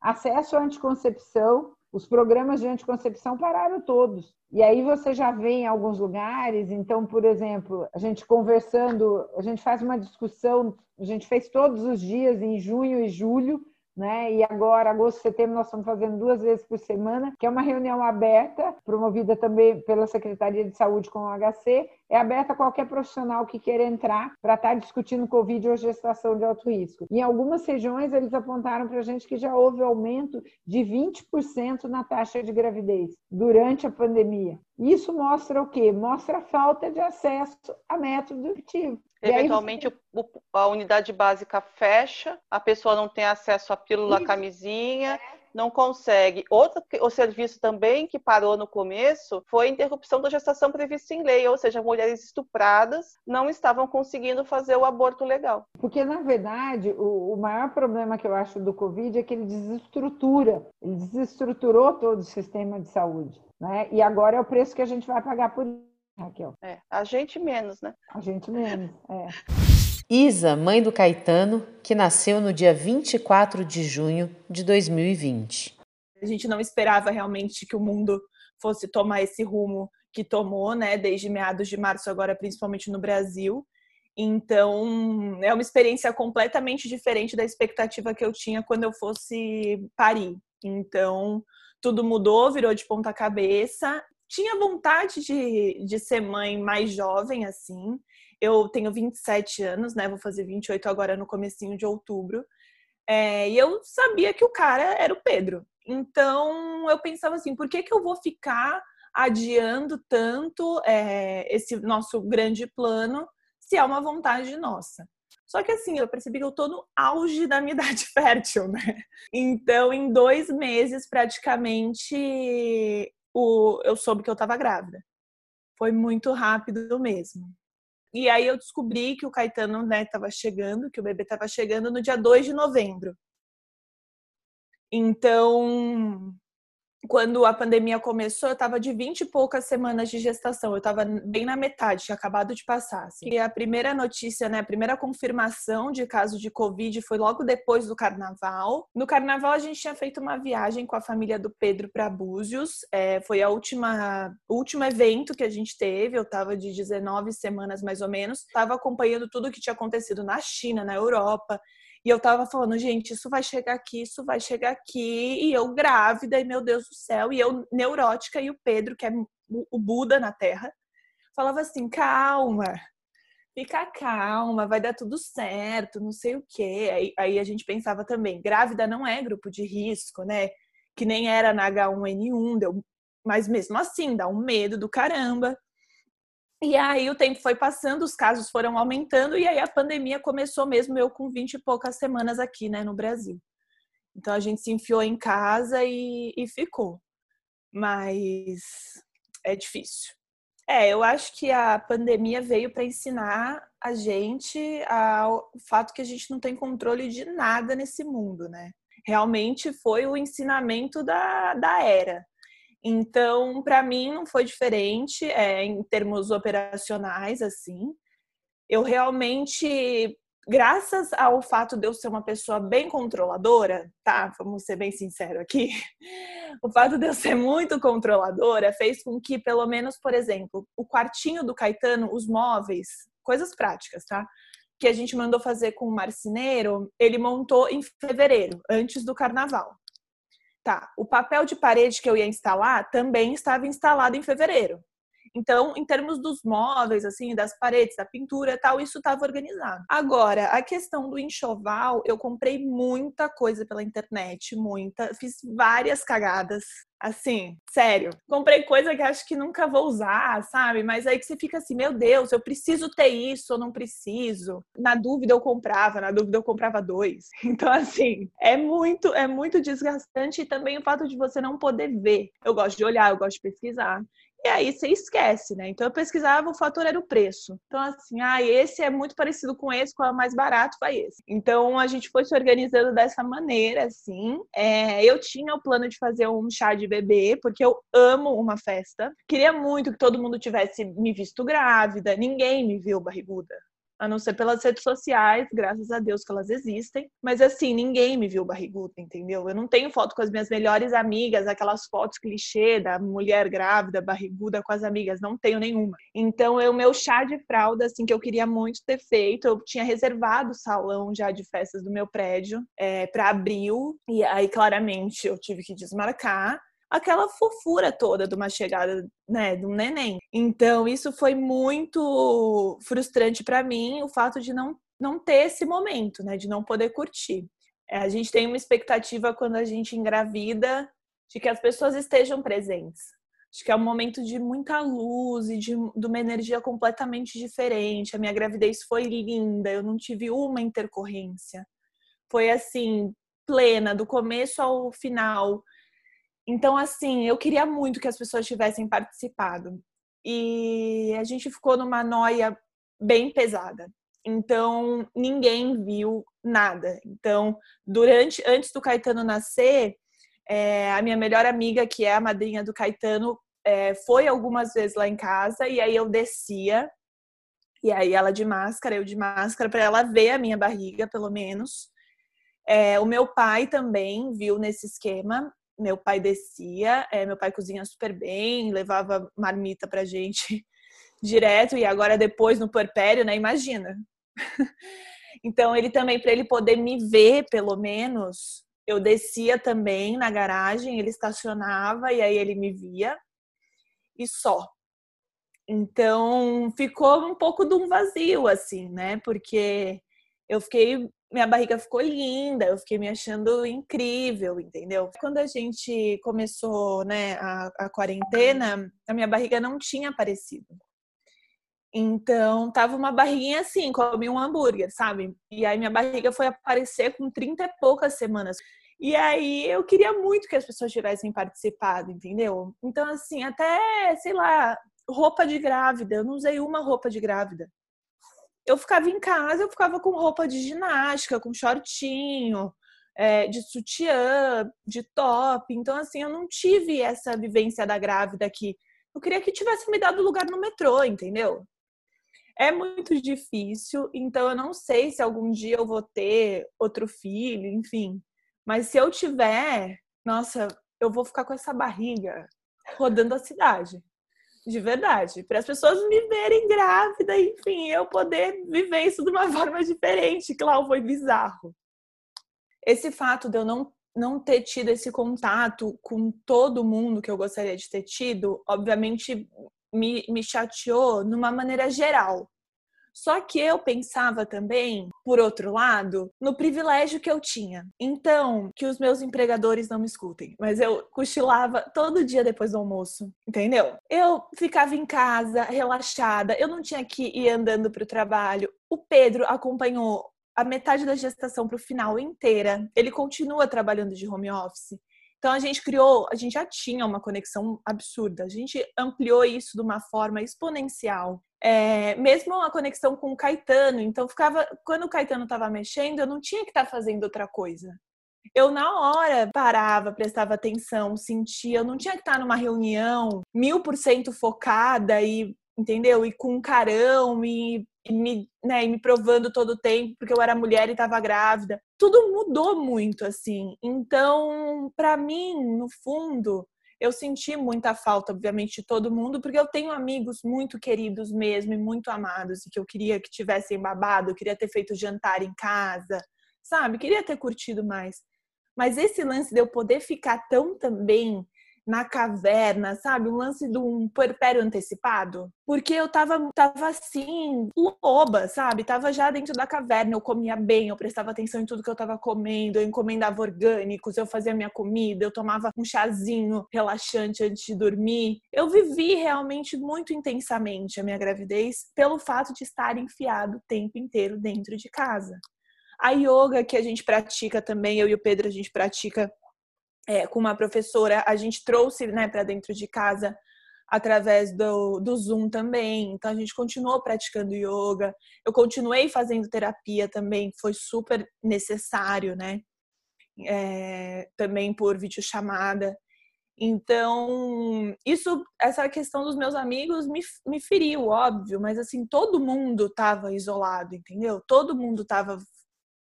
Acesso à anticoncepção, os programas de anticoncepção pararam todos. E aí você já vê em alguns lugares, então, por exemplo, a gente conversando, a gente faz uma discussão, a gente fez todos os dias em junho e julho, né? E agora, agosto setembro, nós estamos fazendo duas vezes por semana, que é uma reunião aberta, promovida também pela Secretaria de Saúde com o HC. É aberta a qualquer profissional que queira entrar para estar tá discutindo Covid ou gestação de alto risco. Em algumas regiões, eles apontaram para a gente que já houve aumento de 20% na taxa de gravidez durante a pandemia. Isso mostra o quê? Mostra a falta de acesso a método efetivo. Eventualmente, aí... a unidade básica fecha, a pessoa não tem acesso à pílula, Isso. camisinha, não consegue. Outro o serviço também que parou no começo foi a interrupção da gestação prevista em lei, ou seja, mulheres estupradas não estavam conseguindo fazer o aborto legal. Porque, na verdade, o, o maior problema que eu acho do Covid é que ele desestrutura, ele desestruturou todo o sistema de saúde. Né? E agora é o preço que a gente vai pagar por isso. Raquel. É, a gente menos, né? A gente menos, é. Isa, mãe do Caetano, que nasceu no dia 24 de junho de 2020. A gente não esperava realmente que o mundo fosse tomar esse rumo que tomou, né, desde meados de março, agora principalmente no Brasil. Então, é uma experiência completamente diferente da expectativa que eu tinha quando eu fosse parir. Então, tudo mudou, virou de ponta cabeça tinha vontade de, de ser mãe mais jovem, assim. Eu tenho 27 anos, né? Vou fazer 28 agora no comecinho de outubro. É, e eu sabia que o cara era o Pedro. Então eu pensava assim, por que, que eu vou ficar adiando tanto é, esse nosso grande plano se é uma vontade nossa? Só que assim, eu percebi que eu tô no auge da minha idade fértil, né? Então, em dois meses, praticamente, o, eu soube que eu estava grávida. Foi muito rápido mesmo. E aí eu descobri que o Caetano estava né, chegando, que o bebê estava chegando no dia 2 de novembro. Então, quando a pandemia começou, eu estava de 20 e poucas semanas de gestação. Eu estava bem na metade, tinha acabado de passar. Assim. E a primeira notícia, né, a primeira confirmação de caso de Covid foi logo depois do carnaval. No carnaval, a gente tinha feito uma viagem com a família do Pedro para Búzios. É, foi a última, último evento que a gente teve. Eu estava de 19 semanas mais ou menos. Estava acompanhando tudo o que tinha acontecido na China, na Europa. E eu tava falando, gente, isso vai chegar aqui, isso vai chegar aqui. E eu grávida, e meu Deus do céu. E eu neurótica, e o Pedro, que é o Buda na Terra, falava assim: calma, fica calma, vai dar tudo certo, não sei o quê. Aí, aí a gente pensava também: grávida não é grupo de risco, né? Que nem era na H1N1, deu, mas mesmo assim dá um medo do caramba. E aí o tempo foi passando, os casos foram aumentando, e aí a pandemia começou mesmo eu com 20 e poucas semanas aqui, né, no Brasil. Então a gente se enfiou em casa e, e ficou. Mas é difícil. É, eu acho que a pandemia veio para ensinar a gente ao fato que a gente não tem controle de nada nesse mundo, né? Realmente foi o ensinamento da, da era. Então, para mim, não foi diferente é, em termos operacionais, assim. Eu realmente, graças ao fato de eu ser uma pessoa bem controladora, tá? Vamos ser bem sinceros aqui. O fato de eu ser muito controladora fez com que, pelo menos, por exemplo, o quartinho do Caetano, os móveis, coisas práticas, tá? Que a gente mandou fazer com o marceneiro, ele montou em fevereiro, antes do carnaval. Tá, o papel de parede que eu ia instalar também estava instalado em fevereiro. Então, em termos dos móveis, assim, das paredes, da pintura e tal, isso estava organizado. Agora, a questão do enxoval, eu comprei muita coisa pela internet, muita. Fiz várias cagadas. Assim, sério. Comprei coisa que acho que nunca vou usar, sabe? Mas aí que você fica assim, meu Deus, eu preciso ter isso ou não preciso. Na dúvida eu comprava, na dúvida eu comprava dois. Então, assim, é muito, é muito desgastante e também o fato de você não poder ver. Eu gosto de olhar, eu gosto de pesquisar. E aí você esquece, né? Então eu pesquisava, o fator era o preço. Então, assim, ah, esse é muito parecido com esse, qual é mais barato, vai esse. Então a gente foi se organizando dessa maneira, assim. É, eu tinha o plano de fazer um chá de bebê, porque eu amo uma festa. Queria muito que todo mundo tivesse me visto grávida, ninguém me viu barriguda a não ser pelas redes sociais, graças a Deus que elas existem. Mas assim, ninguém me viu barriguda, entendeu? Eu não tenho foto com as minhas melhores amigas, aquelas fotos clichê da mulher grávida, barriguda com as amigas, não tenho nenhuma. Então, o meu chá de fralda, assim, que eu queria muito ter feito, eu tinha reservado o salão já de festas do meu prédio é, para abril, e aí claramente eu tive que desmarcar aquela fofura toda de uma chegada, né, de um neném. Então, isso foi muito frustrante para mim, o fato de não, não ter esse momento, né, de não poder curtir. É, a gente tem uma expectativa quando a gente engravida de que as pessoas estejam presentes. Acho que é um momento de muita luz e de, de uma energia completamente diferente. A minha gravidez foi linda, eu não tive uma intercorrência. Foi assim, plena, do começo ao final então, assim, eu queria muito que as pessoas tivessem participado. E a gente ficou numa noia bem pesada. Então, ninguém viu nada. Então, durante, antes do Caetano nascer, é, a minha melhor amiga, que é a madrinha do Caetano, é, foi algumas vezes lá em casa e aí eu descia e aí ela de máscara, eu de máscara, para ela ver a minha barriga, pelo menos. É, o meu pai também viu nesse esquema meu pai descia, é, meu pai cozinha super bem, levava marmita pra gente direto, e agora depois no puerpério, né? Imagina. então ele também, para ele poder me ver, pelo menos, eu descia também na garagem, ele estacionava e aí ele me via e só. Então ficou um pouco de um vazio, assim, né? Porque eu fiquei minha barriga ficou linda, eu fiquei me achando incrível, entendeu? Quando a gente começou, né, a, a quarentena, a minha barriga não tinha aparecido. Então, tava uma barriguinha assim, comi um hambúrguer, sabe? E aí minha barriga foi aparecer com 30 e poucas semanas. E aí eu queria muito que as pessoas tivessem participado, entendeu? Então, assim, até, sei lá, roupa de grávida, eu não usei uma roupa de grávida eu ficava em casa, eu ficava com roupa de ginástica, com shortinho, é, de sutiã, de top. Então, assim, eu não tive essa vivência da grávida aqui. Eu queria que tivesse me dado lugar no metrô, entendeu? É muito difícil, então eu não sei se algum dia eu vou ter outro filho, enfim. Mas se eu tiver, nossa, eu vou ficar com essa barriga rodando a cidade. De verdade. Para as pessoas me verem grávida, enfim, eu poder viver isso de uma forma diferente. Claro, foi bizarro. Esse fato de eu não, não ter tido esse contato com todo mundo que eu gostaria de ter tido, obviamente me, me chateou numa maneira geral. Só que eu pensava também, por outro lado, no privilégio que eu tinha. Então, que os meus empregadores não me escutem, mas eu cochilava todo dia depois do almoço, entendeu? Eu ficava em casa, relaxada, eu não tinha que ir andando para o trabalho. O Pedro acompanhou a metade da gestação para o final inteira. Ele continua trabalhando de home office. Então a gente criou, a gente já tinha uma conexão absurda. A gente ampliou isso de uma forma exponencial é, mesmo a conexão com o Caetano. Então, ficava quando o Caetano estava mexendo, eu não tinha que estar tá fazendo outra coisa. Eu, na hora, parava, prestava atenção, sentia. Eu não tinha que estar tá numa reunião mil por cento focada e, entendeu? E com um carão e, e me, né, e me provando todo o tempo, porque eu era mulher e estava grávida. Tudo mudou muito, assim. Então, para mim, no fundo, eu senti muita falta, obviamente, de todo mundo, porque eu tenho amigos muito queridos mesmo e muito amados e que eu queria que tivessem babado, eu queria ter feito jantar em casa, sabe? Queria ter curtido mais. Mas esse lance de eu poder ficar tão também na caverna, sabe? Um lance de um puerpério antecipado. Porque eu tava, tava assim, loba, sabe? Tava já dentro da caverna, eu comia bem, eu prestava atenção em tudo que eu tava comendo, eu encomendava orgânicos, eu fazia minha comida, eu tomava um chazinho relaxante antes de dormir. Eu vivi realmente muito intensamente a minha gravidez pelo fato de estar enfiado o tempo inteiro dentro de casa. A yoga que a gente pratica também, eu e o Pedro, a gente pratica é, com uma professora, a gente trouxe né, para dentro de casa através do, do Zoom também. Então a gente continuou praticando yoga. Eu continuei fazendo terapia também, foi super necessário, né? É, também por videochamada. Então, isso, essa questão dos meus amigos me, me feriu, óbvio, mas assim, todo mundo estava isolado, entendeu? Todo mundo estava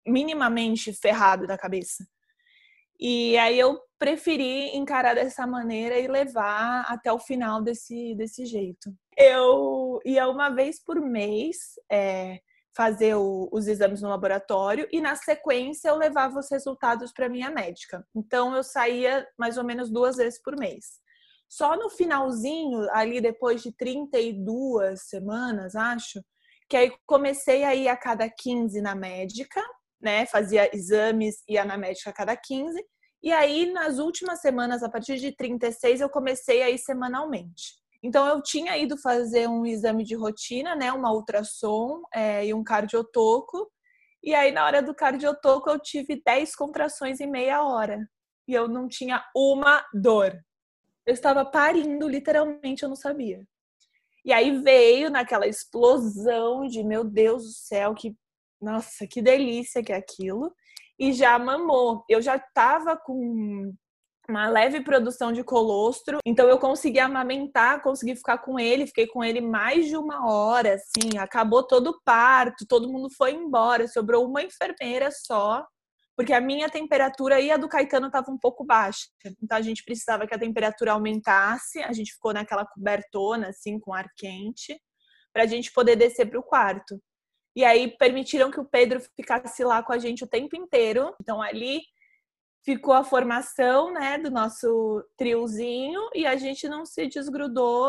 minimamente ferrado da cabeça. E aí eu preferi encarar dessa maneira e levar até o final desse, desse jeito. Eu ia uma vez por mês é, fazer o, os exames no laboratório e na sequência eu levava os resultados para minha médica. Então eu saía mais ou menos duas vezes por mês. Só no finalzinho, ali depois de 32 semanas, acho, que aí comecei a ir a cada 15 na médica, né? Fazia exames, ia na médica a cada 15. E aí, nas últimas semanas, a partir de 36, eu comecei a ir semanalmente. Então, eu tinha ido fazer um exame de rotina, né? Uma ultrassom é, e um cardiotoco. E aí, na hora do cardiotoco, eu tive 10 contrações em meia hora. E eu não tinha uma dor. Eu estava parindo, literalmente, eu não sabia. E aí veio naquela explosão de, meu Deus do céu, que nossa, que delícia que é aquilo e já mamou. Eu já estava com uma leve produção de colostro, então eu consegui amamentar, consegui ficar com ele, fiquei com ele mais de uma hora, assim, acabou todo o parto, todo mundo foi embora, sobrou uma enfermeira só, porque a minha temperatura e a do Caetano estava um pouco baixa, então a gente precisava que a temperatura aumentasse, a gente ficou naquela cobertona, assim, com ar quente, para a gente poder descer para o quarto. E aí permitiram que o Pedro ficasse lá com a gente o tempo inteiro. Então ali ficou a formação, né, do nosso triozinho e a gente não se desgrudou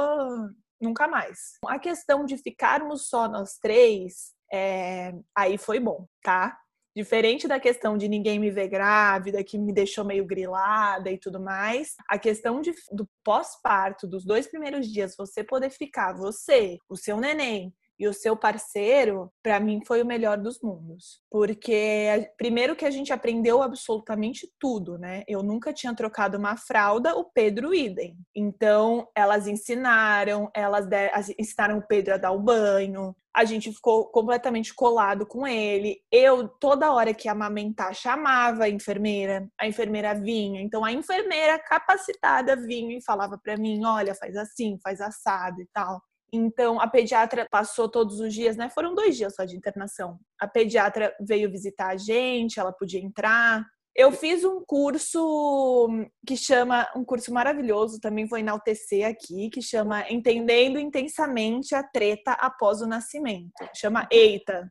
nunca mais. A questão de ficarmos só nós três, é... aí foi bom, tá? Diferente da questão de ninguém me ver grávida, que me deixou meio grilada e tudo mais, a questão de, do pós-parto, dos dois primeiros dias, você poder ficar, você, o seu neném, e o seu parceiro, para mim foi o melhor dos mundos. Porque primeiro que a gente aprendeu absolutamente tudo, né? Eu nunca tinha trocado uma fralda, o Pedro idem. Então, elas ensinaram, elas ensinaram o Pedro a dar o banho, a gente ficou completamente colado com ele. Eu, toda hora que amamentar, chamava a enfermeira, a enfermeira vinha. Então, a enfermeira capacitada vinha e falava para mim: olha, faz assim, faz assado e tal. Então, a pediatra passou todos os dias, né? Foram dois dias só de internação. A pediatra veio visitar a gente, ela podia entrar. Eu fiz um curso que chama, um curso maravilhoso, também vou enaltecer aqui, que chama Entendendo Intensamente a Treta Após o Nascimento. Chama EITA.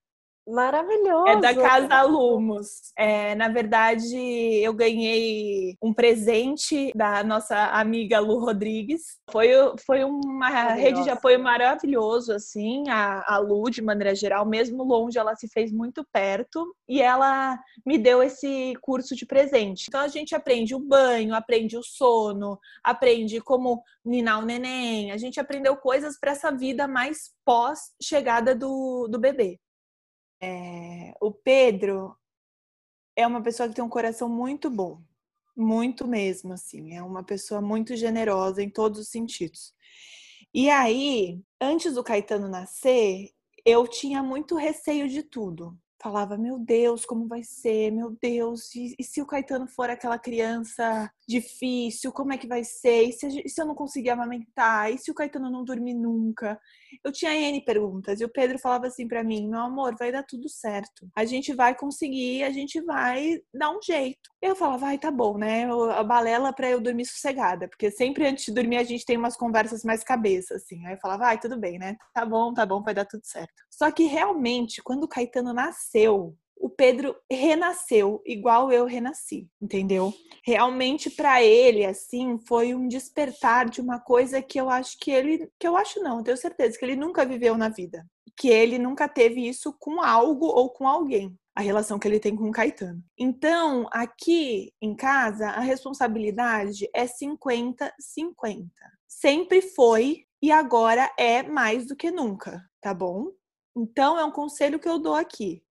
Maravilhoso! É da Casa Lumos. É, na verdade, eu ganhei um presente da nossa amiga Lu Rodrigues. Foi, foi uma rede de apoio maravilhoso, assim. A, a Lu, de maneira geral, mesmo longe, ela se fez muito perto. E ela me deu esse curso de presente. Então, a gente aprende o banho, aprende o sono, aprende como ninar o neném. A gente aprendeu coisas para essa vida mais pós-chegada do, do bebê. É, o Pedro é uma pessoa que tem um coração muito bom, muito mesmo, assim. É uma pessoa muito generosa em todos os sentidos. E aí, antes do Caetano nascer, eu tinha muito receio de tudo falava, meu Deus, como vai ser? Meu Deus, e, e, se o Caetano for aquela criança difícil, como é que vai ser? E se, eu não conseguir amamentar? E se o Caetano não dormir nunca? Eu tinha N perguntas e o Pedro falava assim para mim, meu amor, vai dar tudo certo. A gente vai conseguir, a gente vai dar um jeito. Eu falava, vai, tá bom, né? A balela para eu dormir sossegada, porque sempre antes de dormir a gente tem umas conversas mais cabeça, assim. Aí eu falava, vai, tudo bem, né? Tá bom, tá bom, vai dar tudo certo. Só que realmente, quando o Caetano nasceu, o Pedro renasceu igual eu renasci, entendeu? Realmente para ele assim foi um despertar de uma coisa que eu acho que ele, que eu acho não, tenho certeza que ele nunca viveu na vida, que ele nunca teve isso com algo ou com alguém. A relação que ele tem com o Caetano. Então, aqui em casa, a responsabilidade é 50-50. Sempre foi e agora é mais do que nunca, tá bom? Então, é um conselho que eu dou aqui.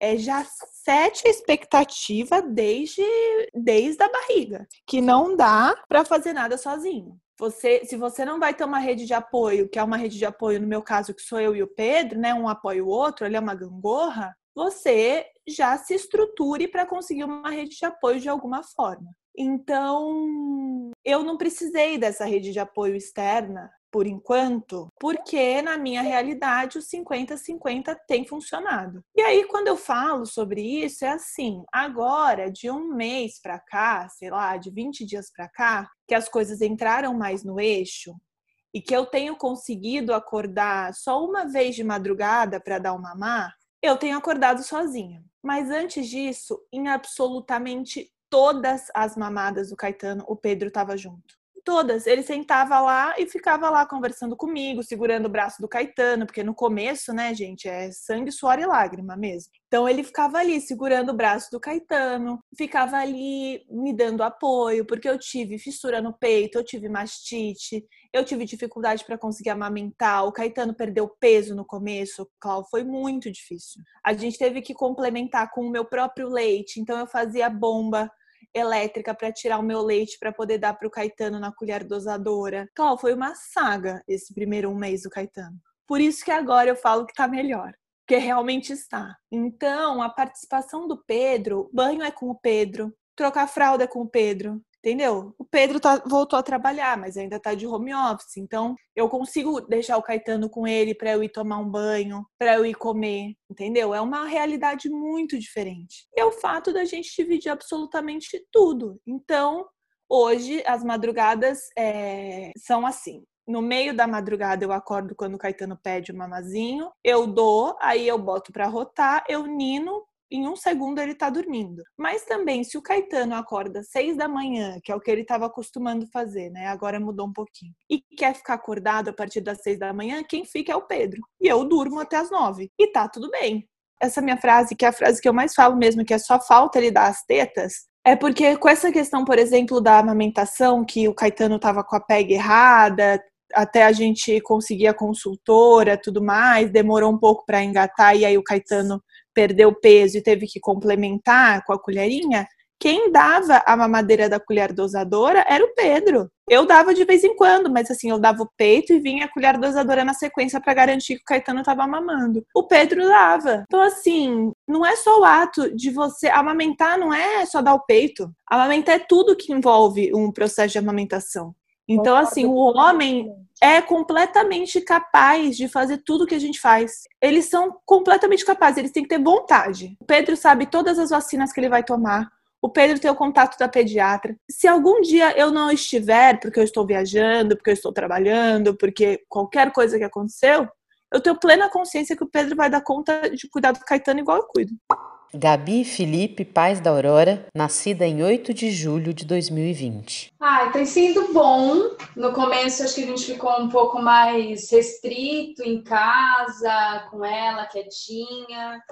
É já sete a expectativa desde, desde a barriga, que não dá para fazer nada sozinho. Você, se você não vai ter uma rede de apoio, que é uma rede de apoio, no meu caso, que sou eu e o Pedro, né? Um apoia o outro, ele é uma gangorra, você já se estruture para conseguir uma rede de apoio de alguma forma. Então, eu não precisei dessa rede de apoio externa por enquanto, porque na minha realidade o 50-50 tem funcionado. E aí, quando eu falo sobre isso, é assim: agora, de um mês para cá, sei lá, de 20 dias para cá, que as coisas entraram mais no eixo e que eu tenho conseguido acordar só uma vez de madrugada para dar uma mamar, eu tenho acordado sozinha. Mas antes disso, em absolutamente todas as mamadas do Caetano, o Pedro estava junto todas. Ele sentava lá e ficava lá conversando comigo, segurando o braço do Caetano, porque no começo, né, gente, é sangue, suor e lágrima mesmo. Então ele ficava ali segurando o braço do Caetano, ficava ali me dando apoio, porque eu tive fissura no peito, eu tive mastite, eu tive dificuldade para conseguir amamentar. O Caetano perdeu peso no começo, Clau, foi muito difícil. A gente teve que complementar com o meu próprio leite, então eu fazia bomba elétrica para tirar o meu leite para poder dar para o Caetano na colher dosadora. Então, foi uma saga esse primeiro um mês do Caetano. Por isso que agora eu falo que está melhor, que realmente está. Então, a participação do Pedro, banho é com o Pedro, trocar fralda é com o Pedro, Entendeu? O Pedro tá, voltou a trabalhar, mas ainda tá de home office. Então, eu consigo deixar o Caetano com ele para eu ir tomar um banho, para eu ir comer. Entendeu? É uma realidade muito diferente. E é o fato da gente dividir absolutamente tudo. Então, hoje, as madrugadas é, são assim. No meio da madrugada eu acordo quando o Caetano pede o mamazinho, eu dou, aí eu boto para rotar, eu nino, em um segundo ele tá dormindo. Mas também, se o Caetano acorda seis da manhã, que é o que ele estava acostumando fazer, né? Agora mudou um pouquinho. E quer ficar acordado a partir das seis da manhã, quem fica é o Pedro. E eu durmo até as nove. E tá tudo bem. Essa minha frase, que é a frase que eu mais falo mesmo, que é só falta ele dar as tetas, é porque com essa questão, por exemplo, da amamentação, que o Caetano tava com a pega errada, até a gente conseguir a consultora, tudo mais, demorou um pouco para engatar e aí o Caetano perdeu peso e teve que complementar com a colherinha. Quem dava a mamadeira da colher dosadora era o Pedro. Eu dava de vez em quando, mas assim, eu dava o peito e vinha a colher dosadora na sequência para garantir que o Caetano estava mamando. O Pedro dava. Então, assim, não é só o ato de você amamentar, não é só dar o peito. Amamentar é tudo que envolve um processo de amamentação. Então, assim, o homem é completamente capaz de fazer tudo que a gente faz. Eles são completamente capazes, eles têm que ter vontade. O Pedro sabe todas as vacinas que ele vai tomar o Pedro tem o contato da pediatra. Se algum dia eu não estiver, porque eu estou viajando, porque eu estou trabalhando, porque qualquer coisa que aconteceu, eu tenho plena consciência que o Pedro vai dar conta de cuidar do Caetano igual eu cuido. Gabi Felipe Paz da Aurora, nascida em 8 de julho de 2020. Ah, tem sido bom. No começo acho que a gente ficou um pouco mais restrito em casa, com ela quietinha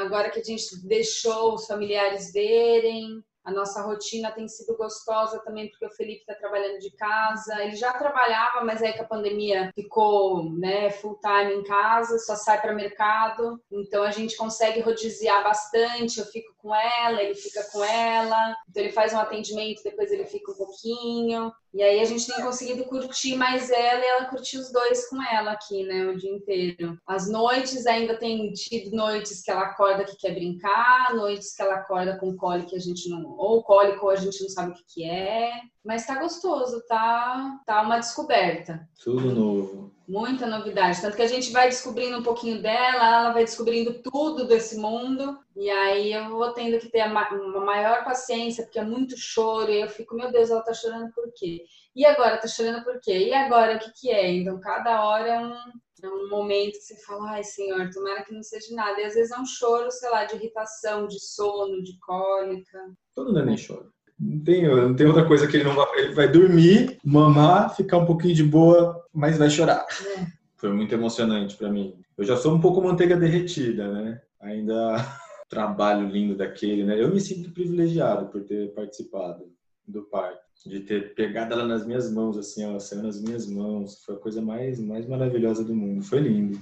agora que a gente deixou os familiares verem, a nossa rotina tem sido gostosa também, porque o Felipe está trabalhando de casa. Ele já trabalhava, mas aí que a pandemia ficou né, full time em casa, só sai para mercado. Então a gente consegue rodiziar bastante. Eu fico com ela, ele fica com ela. Então ele faz um atendimento, depois ele fica um pouquinho. E aí a gente tem conseguido curtir mais ela e ela curtir os dois com ela aqui, né, o dia inteiro. As noites ainda tem tido noites que ela acorda que quer brincar, noites que ela acorda com cólica que a gente não, ou cólico a gente não sabe o que que é. Mas tá gostoso, tá, tá uma descoberta. Tudo novo. Muita novidade. Tanto que a gente vai descobrindo um pouquinho dela, ela vai descobrindo tudo desse mundo. E aí eu vou tendo que ter uma maior paciência, porque é muito choro. E eu fico, meu Deus, ela tá chorando por quê? E agora tá chorando por quê? E agora o que que é? Então cada hora é um, é um momento que você fala, ai Senhor, tomara que não seja nada. E às vezes é um choro, sei lá, de irritação, de sono, de cólica. Todo neném chora. Não tem, não tem outra coisa que ele não vai. Ele vai dormir, mamar, ficar um pouquinho de boa, mas vai chorar. É. Foi muito emocionante para mim. Eu já sou um pouco manteiga derretida, né? Ainda trabalho lindo daquele, né? Eu me sinto privilegiado por ter participado do parto de ter pegado ela nas minhas mãos, assim, ela saiu nas minhas mãos, foi a coisa mais, mais maravilhosa do mundo, foi lindo.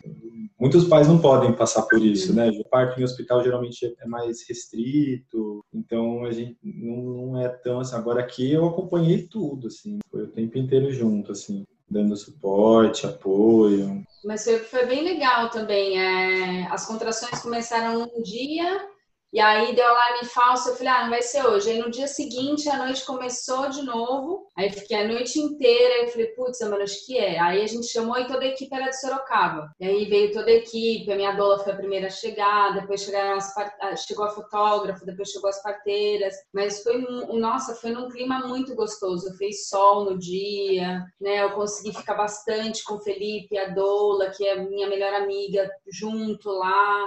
Muitos pais não podem passar por isso, né? O parto em hospital geralmente é mais restrito, então a gente não, é tão assim. Agora aqui eu acompanhei tudo, assim, foi o tempo inteiro junto, assim, dando suporte, apoio. Mas foi, foi bem legal também. É, as contrações começaram um dia e aí deu alarme falso, eu falei, ah, não vai ser hoje. Aí no dia seguinte, a noite começou de novo. Aí fiquei a noite inteira, eu falei, putz, mano, acho que é. Aí a gente chamou e toda a equipe era de Sorocaba. E aí veio toda a equipe, a minha doula foi a primeira a chegar, depois chegaram as part... Ah, chegou a fotógrafa, depois chegou as parteiras. Mas foi, nossa, foi num clima muito gostoso. Fez sol no dia, né? Eu consegui ficar bastante com o Felipe, a doula, que é minha melhor amiga, junto lá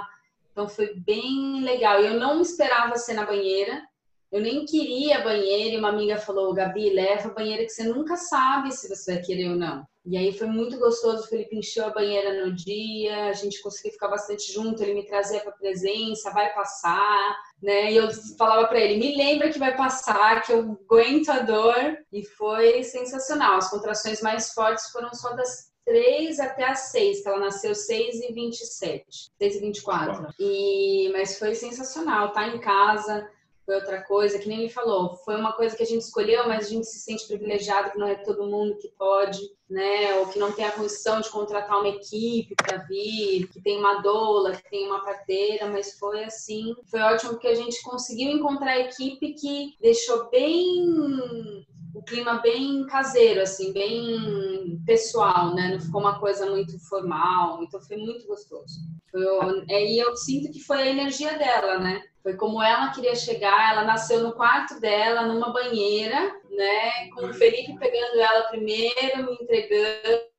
então foi bem legal. Eu não esperava ser na banheira. Eu nem queria banheira e uma amiga falou: Gabi, leva a banheira que você nunca sabe se você vai querer ou não. E aí foi muito gostoso. O Felipe encheu a banheira no dia, a gente conseguiu ficar bastante junto. Ele me trazia para presença, vai passar, né? E eu falava para ele: me lembra que vai passar, que eu aguento a dor. E foi sensacional. As contrações mais fortes foram só das 3 até as 6, que ela nasceu 6 e 27, 6 e 24. E, mas foi sensacional, tá em casa, foi outra coisa, que nem ele falou, foi uma coisa que a gente escolheu, mas a gente se sente privilegiado que não é todo mundo que pode, né, ou que não tem a condição de contratar uma equipe para vir, que tem uma doula, que tem uma parteira, mas foi assim, foi ótimo porque a gente conseguiu encontrar a equipe que deixou bem o clima bem caseiro, assim, bem pessoal, né? Não ficou uma coisa muito formal, então foi muito gostoso. Foi, é, e eu sinto que foi a energia dela, né? Foi como ela queria chegar, ela nasceu no quarto dela, numa banheira, né? Com o Felipe pegando ela primeiro, me entregando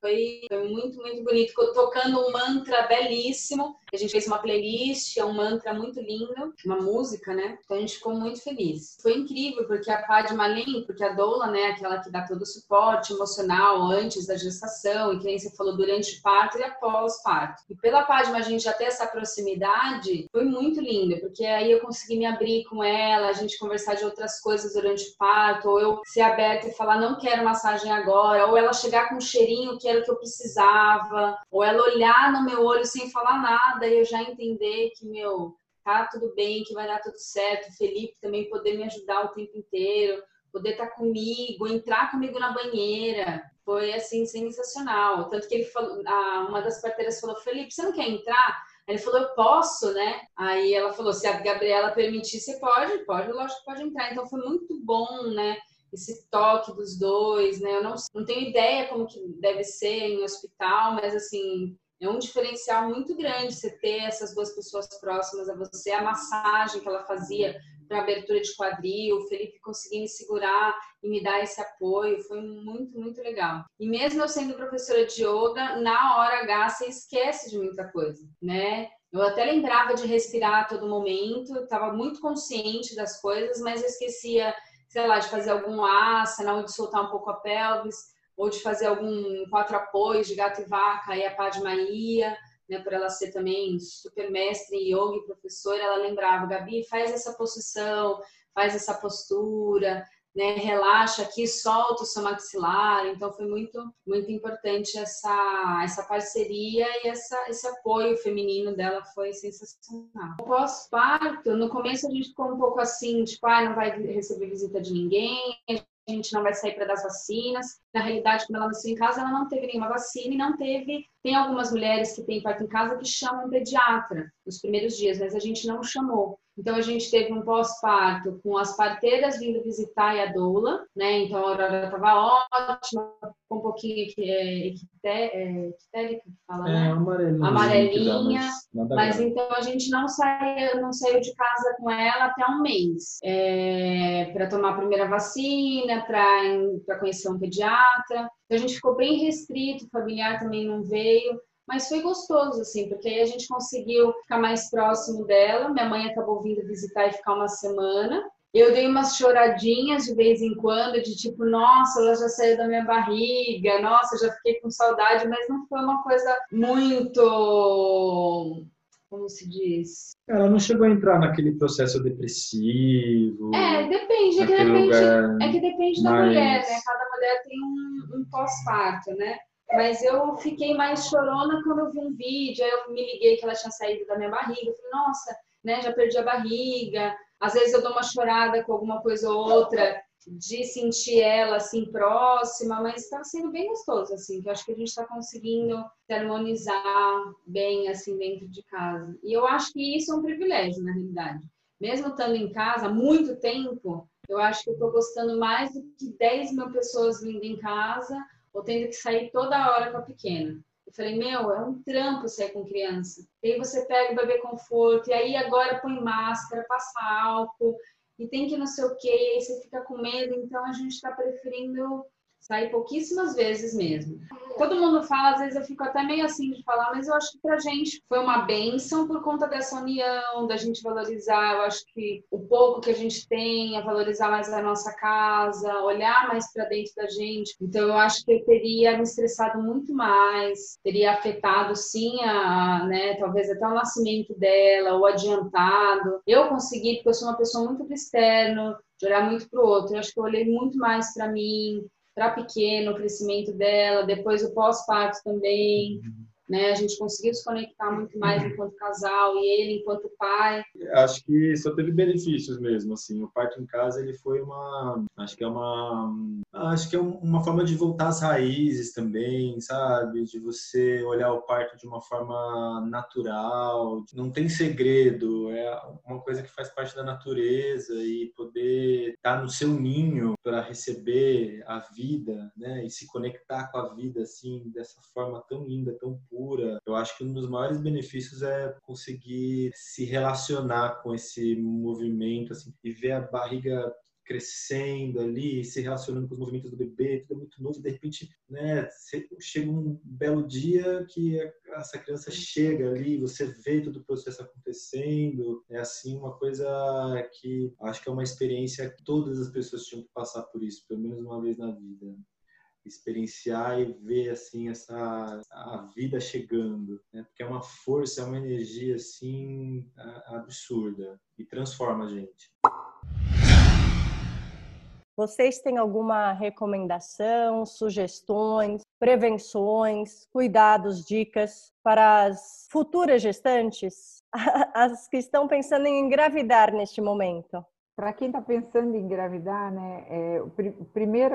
foi, muito, muito bonito. Tocando um mantra belíssimo. A gente fez uma playlist, é um mantra muito lindo, uma música, né? Então a gente ficou muito feliz. Foi incrível, porque a Padma Lim, porque a doula, né, aquela que dá todo o suporte emocional antes da gestação, e que nem você falou, durante o parto e após o parto. E pela Padma a gente já ter essa proximidade, foi muito lindo, porque aí eu consegui me abrir com ela, a gente conversar de outras coisas durante o parto, ou eu ser aberta e falar, não quero massagem agora, ou ela chegar com um cheirinho que era o que eu precisava, ou ela olhar no meu olho sem falar nada e eu já entender que, meu, tá tudo bem, que vai dar tudo certo. O Felipe também poder me ajudar o tempo inteiro, poder estar tá comigo, entrar comigo na banheira. Foi assim sensacional. Tanto que ele falou, uma das parteiras falou: "Felipe, você não quer entrar?" Ele falou, eu posso, né? Aí ela falou, se a Gabriela permitir, você pode, pode, lógico que pode entrar. Então foi muito bom, né? Esse toque dos dois, né? Eu não, não tenho ideia como que deve ser em um hospital, mas assim, é um diferencial muito grande você ter essas duas pessoas próximas a você. A massagem que ela fazia para abertura de quadril, o Felipe conseguir me segurar e me dar esse apoio, foi muito, muito legal. E mesmo eu sendo professora de yoga, na hora H você esquece de muita coisa, né? Eu até lembrava de respirar a todo momento, estava muito consciente das coisas, mas eu esquecia, sei lá, de fazer algum asana ou de soltar um pouco a pelvis, ou de fazer algum quatro apoios de gato e vaca e a Padmaia né, por ela ser também super mestre em yoga e professora, ela lembrava, Gabi, faz essa posição, faz essa postura, né, relaxa aqui, solta o seu maxilar. Então foi muito muito importante essa essa parceria e essa esse apoio feminino dela foi sensacional. Pós-parto, no começo a gente ficou um pouco assim, tipo, ah, não vai receber visita de ninguém, a gente não vai sair para dar as vacinas. Na realidade, quando ela nasceu em casa, ela não teve nenhuma vacina e não teve. Tem algumas mulheres que têm parto em casa que chamam pediatra nos primeiros dias, mas a gente não chamou. Então a gente teve um pós-parto com as parteiras vindo visitar e a doula, né? Então a Aurora estava ótima, com um pouquinho que é, é, que fala, é, né? Amarelinha. Amarelinha. Mas, mas então a gente não saiu, não saiu de casa com ela até um mês é, para tomar a primeira vacina, para conhecer um pediatra. Então a gente ficou bem restrito, o familiar também não veio. Mas foi gostoso, assim, porque aí a gente conseguiu ficar mais próximo dela. Minha mãe acabou vindo visitar e ficar uma semana. Eu dei umas choradinhas de vez em quando, de tipo, nossa, ela já saiu da minha barriga, nossa, já fiquei com saudade, mas não foi uma coisa muito. Como se diz? Ela não chegou a entrar naquele processo depressivo. É, depende, é que depende, é que depende da mulher, né? Cada mulher tem um, um pós-parto, né? Mas eu fiquei mais chorona quando eu vi um vídeo, aí eu me liguei que ela tinha saído da minha barriga. Eu falei, nossa, né, já perdi a barriga. Às vezes eu dou uma chorada com alguma coisa ou outra de sentir ela assim próxima, mas está sendo bem gostoso assim, que eu acho que a gente está conseguindo harmonizar bem assim dentro de casa. E eu acho que isso é um privilégio na realidade. Mesmo estando em casa há muito tempo, eu acho que eu estou gostando mais do que 10 mil pessoas vindo em casa ou tendo que sair toda hora com a pequena. Eu falei, meu, é um trampo sair com criança. E aí você pega o bebê conforto, e aí agora põe máscara, passa álcool, e tem que não sei o quê, e aí você fica com medo. Então a gente está preferindo sair pouquíssimas vezes mesmo. Todo mundo fala, às vezes eu fico até meio assim de falar, mas eu acho que pra gente foi uma benção por conta dessa união, da gente valorizar. Eu acho que o pouco que a gente tem, a valorizar mais a nossa casa, olhar mais para dentro da gente. Então eu acho que eu teria me estressado muito mais, teria afetado sim a, né, talvez até o nascimento dela, o adiantado. Eu consegui, porque eu sou uma pessoa muito pro externo, de olhar muito pro outro. Eu acho que eu olhei muito mais para mim, para pequeno, o crescimento dela, depois o pós-parto também. Uhum né? A gente conseguiu se conectar muito mais enquanto casal e ele enquanto pai. Acho que só teve benefícios mesmo, assim. O parto em casa ele foi uma, acho que é uma, acho que é uma forma de voltar às raízes também, sabe? De você olhar o parto de uma forma natural, não tem segredo, é uma coisa que faz parte da natureza e poder estar no seu ninho para receber a vida, né? E se conectar com a vida assim dessa forma tão linda, tão pura Eu acho que um dos maiores benefícios é conseguir se relacionar com esse movimento, assim, e ver a barriga crescendo ali, se relacionando com os movimentos do bebê, tudo é muito novo, de repente, né, chega um belo dia que essa criança chega ali, você vê todo o processo acontecendo, é assim uma coisa que acho que é uma experiência que todas as pessoas tinham que passar por isso, pelo menos uma vez na vida experienciar e ver assim essa a vida chegando, né? Porque é uma força, é uma energia assim absurda e transforma a gente. Vocês têm alguma recomendação, sugestões prevenções, cuidados, dicas para as futuras gestantes, as que estão pensando em engravidar neste momento? Para quem está pensando em engravidar, né, é, o pr primeiro,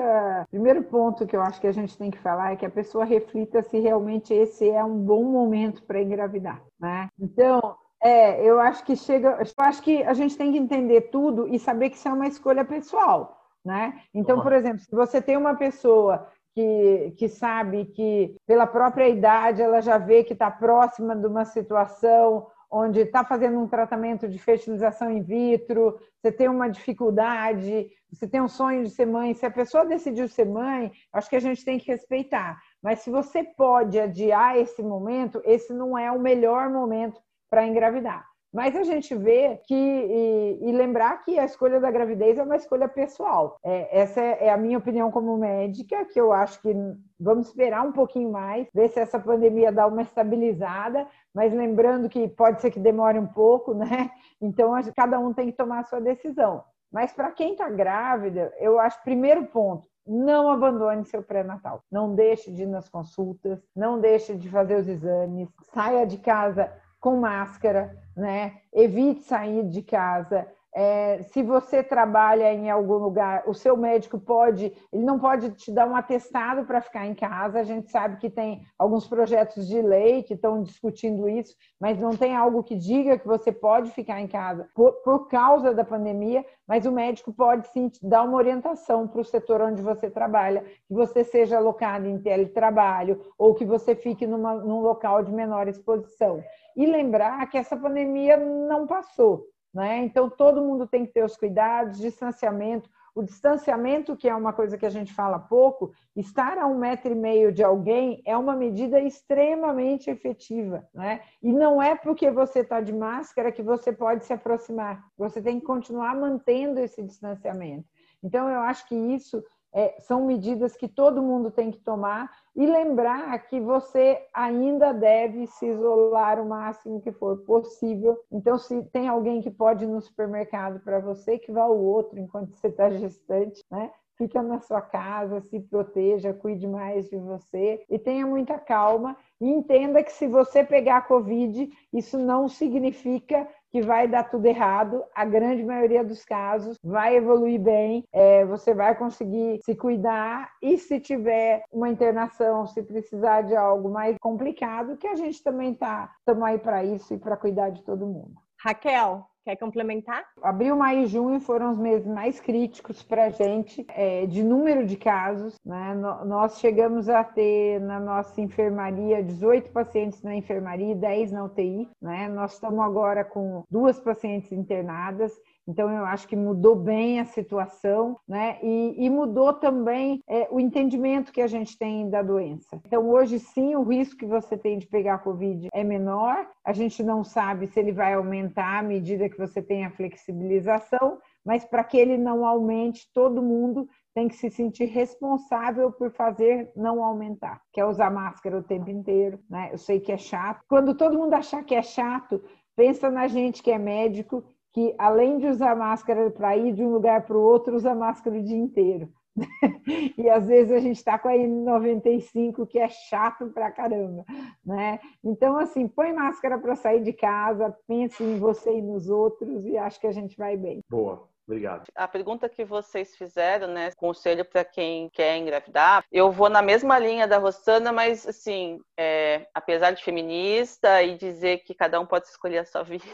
primeiro ponto que eu acho que a gente tem que falar é que a pessoa reflita se realmente esse é um bom momento para engravidar. Né? Então, é, eu acho que chega. Eu acho que a gente tem que entender tudo e saber que isso é uma escolha pessoal. Né? Então, por exemplo, se você tem uma pessoa que, que sabe que, pela própria idade, ela já vê que está próxima de uma situação onde está fazendo um tratamento de fertilização in vitro, você tem uma dificuldade, você tem um sonho de ser mãe. Se a pessoa decidiu ser mãe, acho que a gente tem que respeitar. Mas se você pode adiar esse momento, esse não é o melhor momento para engravidar. Mas a gente vê que, e, e, lembrar que a escolha da gravidez é uma escolha pessoal. É, essa é, é a minha opinião como médica, que eu acho que vamos esperar um pouquinho mais, ver se essa pandemia dá uma estabilizada, mas lembrando que pode ser que demore um pouco, né? Então, cada um tem que tomar a sua decisão. Mas para quem está grávida, eu acho, primeiro ponto, não abandone seu pré-natal. Não deixe de ir nas consultas, não deixe de fazer os exames, saia de casa com máscara, né? Evite sair de casa. É, se você trabalha em algum lugar, o seu médico pode, ele não pode te dar um atestado para ficar em casa. A gente sabe que tem alguns projetos de lei que estão discutindo isso, mas não tem algo que diga que você pode ficar em casa por, por causa da pandemia. Mas o médico pode sim te dar uma orientação para o setor onde você trabalha, que você seja alocado em teletrabalho ou que você fique numa, num local de menor exposição e lembrar que essa pandemia não passou. Né? Então, todo mundo tem que ter os cuidados, distanciamento. O distanciamento, que é uma coisa que a gente fala pouco, estar a um metro e meio de alguém é uma medida extremamente efetiva. Né? E não é porque você está de máscara que você pode se aproximar. Você tem que continuar mantendo esse distanciamento. Então, eu acho que isso é, são medidas que todo mundo tem que tomar e lembrar que você ainda deve se isolar o máximo que for possível. Então, se tem alguém que pode ir no supermercado para você, que vá ao outro enquanto você está gestante, né? Fica na sua casa, se proteja, cuide mais de você e tenha muita calma. E entenda que se você pegar Covid, isso não significa que vai dar tudo errado. A grande maioria dos casos vai evoluir bem, é, você vai conseguir se cuidar e se tiver uma internação, se precisar de algo mais complicado, que a gente também está aí para isso e para cuidar de todo mundo. Raquel, Quer complementar? Abril, maio e junho foram os meses mais críticos para a gente, é, de número de casos. Né? Nós chegamos a ter na nossa enfermaria 18 pacientes na enfermaria e 10 na UTI. Né? Nós estamos agora com duas pacientes internadas então, eu acho que mudou bem a situação, né? E, e mudou também é, o entendimento que a gente tem da doença. Então, hoje sim, o risco que você tem de pegar Covid é menor. A gente não sabe se ele vai aumentar à medida que você tem a flexibilização, mas para que ele não aumente, todo mundo tem que se sentir responsável por fazer não aumentar, que é usar máscara o tempo inteiro, né? Eu sei que é chato. Quando todo mundo achar que é chato, pensa na gente que é médico que além de usar máscara para ir de um lugar para o outro, usa máscara o dia inteiro. e às vezes a gente está com a N95 que é chato pra caramba, né? Então assim, põe máscara para sair de casa, pense em você e nos outros e acho que a gente vai bem. Boa. Obrigado. A pergunta que vocês fizeram, né, conselho para quem quer engravidar, eu vou na mesma linha da Rosana, mas assim, é, apesar de feminista e dizer que cada um pode escolher a sua vida,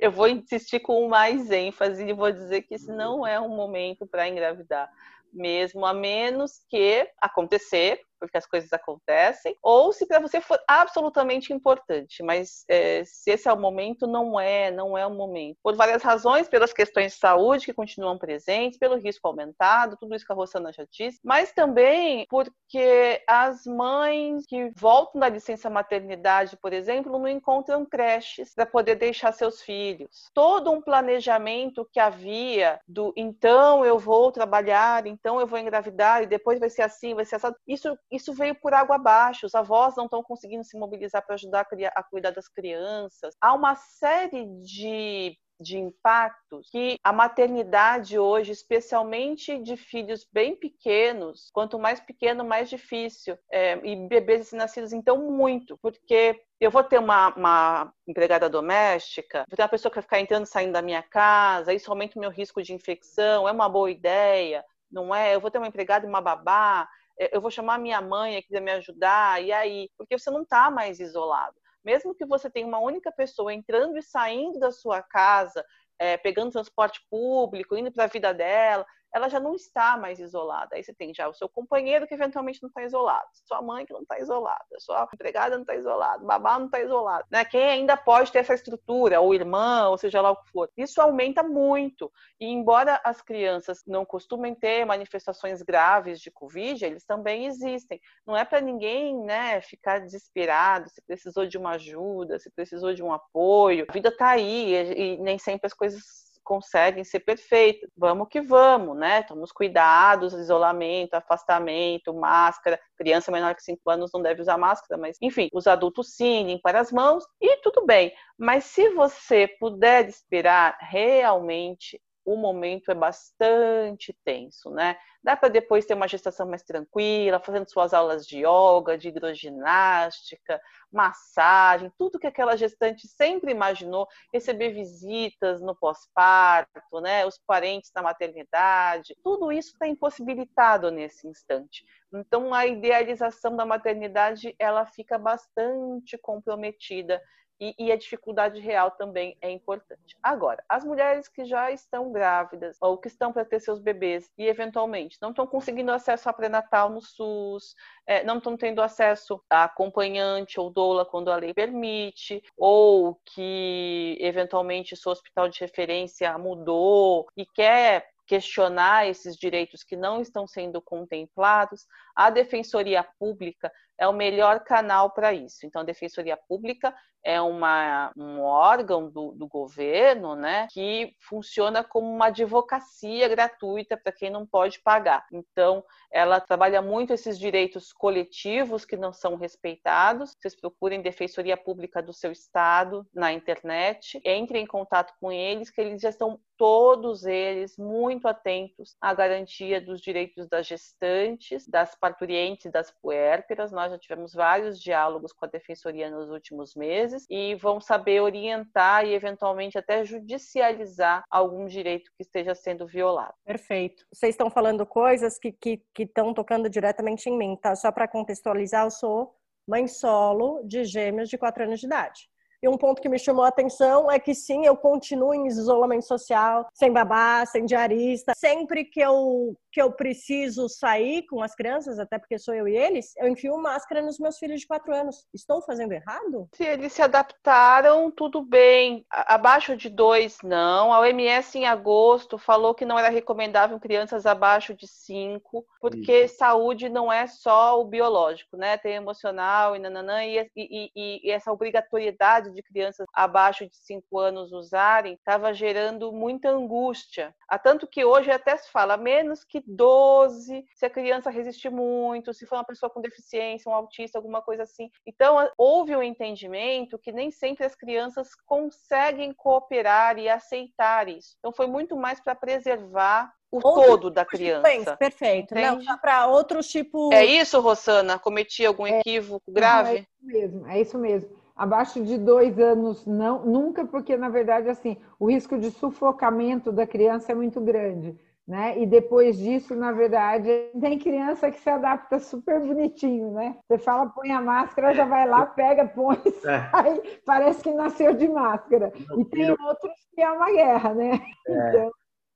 eu vou insistir com mais ênfase e vou dizer que esse não é um momento para engravidar. Mesmo, a menos que acontecer, porque as coisas acontecem, ou se para você for absolutamente importante, mas é, se esse é o momento, não é, não é o momento. Por várias razões, pelas questões de saúde que continuam presentes, pelo risco aumentado, tudo isso que a Rosana já disse, mas também porque as mães que voltam da licença maternidade, por exemplo, não encontram creches para poder deixar seus filhos. Todo um planejamento que havia do então eu vou trabalhar, então eu vou engravidar e depois vai ser assim, vai ser assim, isso isso veio por água abaixo. Os avós não estão conseguindo se mobilizar para ajudar a, a cuidar das crianças. Há uma série de de impactos que a maternidade hoje, especialmente de filhos bem pequenos, quanto mais pequeno, mais difícil. É, e bebês nascidos, então, muito, porque eu vou ter uma, uma, empregada doméstica, vou ter uma pessoa que vai ficar entrando e saindo da minha casa, isso aumenta o meu risco de infecção, é uma boa ideia, não é? Eu vou ter uma empregada e uma babá, eu vou chamar minha mãe aqui para me ajudar, e aí? Porque você não está mais isolado. Mesmo que você tenha uma única pessoa entrando e saindo da sua casa, é, pegando transporte público, indo para a vida dela, ela já não está mais isolada. Aí você tem já o seu companheiro que eventualmente não está isolado, sua mãe que não está isolada, sua empregada não está isolada, babá não está isolado, né? Quem ainda pode ter essa estrutura, ou irmã, ou seja lá o que for. Isso aumenta muito. E embora as crianças não costumem ter manifestações graves de Covid, eles também existem. Não é para ninguém, né, ficar desesperado se precisou de uma ajuda, se precisou de um apoio. A vida está aí e, e nem sempre as coisas conseguem ser perfeitas. Vamos que vamos, né? Tomamos cuidados, isolamento, afastamento, máscara. Criança menor que 5 anos não deve usar máscara, mas enfim, os adultos sim, limpar as mãos e tudo bem. Mas se você puder esperar realmente o momento é bastante tenso, né? Dá para depois ter uma gestação mais tranquila, fazendo suas aulas de yoga, de hidroginástica, massagem, tudo que aquela gestante sempre imaginou, receber visitas no pós-parto, né? Os parentes na maternidade, tudo isso está impossibilitado nesse instante. Então a idealização da maternidade ela fica bastante comprometida e, e, a dificuldade real também é importante. Agora, as mulheres que já estão grávidas ou que estão para ter seus bebês e eventualmente não estão conseguindo acesso a pré-natal no SUS, é, não estão tendo acesso a acompanhante ou doula quando a lei permite, ou que eventualmente seu hospital de referência mudou e quer questionar esses direitos que não estão sendo contemplados, a Defensoria Pública é o melhor canal para isso. Então, a Defensoria Pública é uma, um órgão do, do, governo né, que funciona como uma advocacia gratuita para quem não pode pagar. Então, ela trabalha muito esses direitos coletivos que não são respeitados. Vocês procurem Defensoria Pública do seu estado na internet, entrem em contato com eles, que eles já estão todos eles muito atentos à garantia dos direitos das gestantes, das parturientes, das puérperas. Nós já tivemos vários diálogos com a Defensoria nos últimos meses e vão saber orientar e eventualmente até judicializar algum direito que esteja sendo violado. Perfeito. Vocês estão falando coisas que estão tocando diretamente em mim, tá? Só para contextualizar, eu sou mãe solo de gêmeos de 4 anos de idade. E um ponto que me chamou a atenção é que sim, eu continuo em isolamento social, sem babá, sem diarista. Sempre que eu que eu preciso sair com as crianças, até porque sou eu e eles, eu enfio máscara nos meus filhos de quatro anos. Estou fazendo errado? Se eles se adaptaram, tudo bem. Abaixo de dois, não. A OMS, em agosto, falou que não era recomendável crianças abaixo de cinco, porque Isso. saúde não é só o biológico, né? Tem emocional e nananã, e, e, e, e essa obrigatoriedade de crianças abaixo de cinco anos usarem estava gerando muita angústia. Há tanto que hoje até se fala menos que 12, se a criança resistir muito, se for uma pessoa com deficiência, um autista, alguma coisa assim. Então, houve um entendimento que nem sempre as crianças conseguem cooperar e aceitar isso. Então, foi muito mais para preservar o outro todo da criança. Perfeito. Entende? Não, para outros tipos. É isso, Rosana? Cometi algum é, equívoco grave? é isso mesmo, é isso mesmo. Abaixo de dois anos, não, nunca, porque na verdade, assim, o risco de sufocamento da criança é muito grande. Né? E depois disso, na verdade, tem criança que se adapta super bonitinho, né? Você fala, põe a máscara, já vai lá, pega, põe, é. aí parece que nasceu de máscara. e tem filho... outros que é uma guerra, né? É. Então...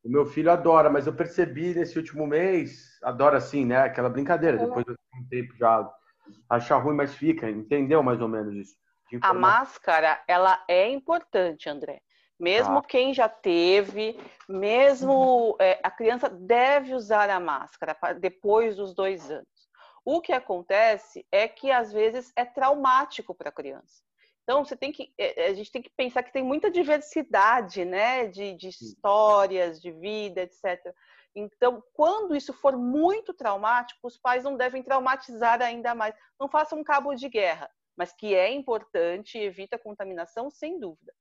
O meu filho adora, mas eu percebi nesse último mês, adora assim, né? Aquela brincadeira, é. depois de um tempo já achar ruim, mas fica, entendeu mais ou menos isso? A máscara, ela é importante, André. Mesmo ah. quem já teve, mesmo uhum. é, a criança deve usar a máscara depois dos dois anos. O que acontece é que às vezes é traumático para a criança. Então você tem que, é, é, a gente tem que pensar que tem muita diversidade, né, de, de histórias, de vida, etc. Então, quando isso for muito traumático, os pais não devem traumatizar ainda mais. Não façam um cabo de guerra, mas que é importante, evita a contaminação, sem dúvida.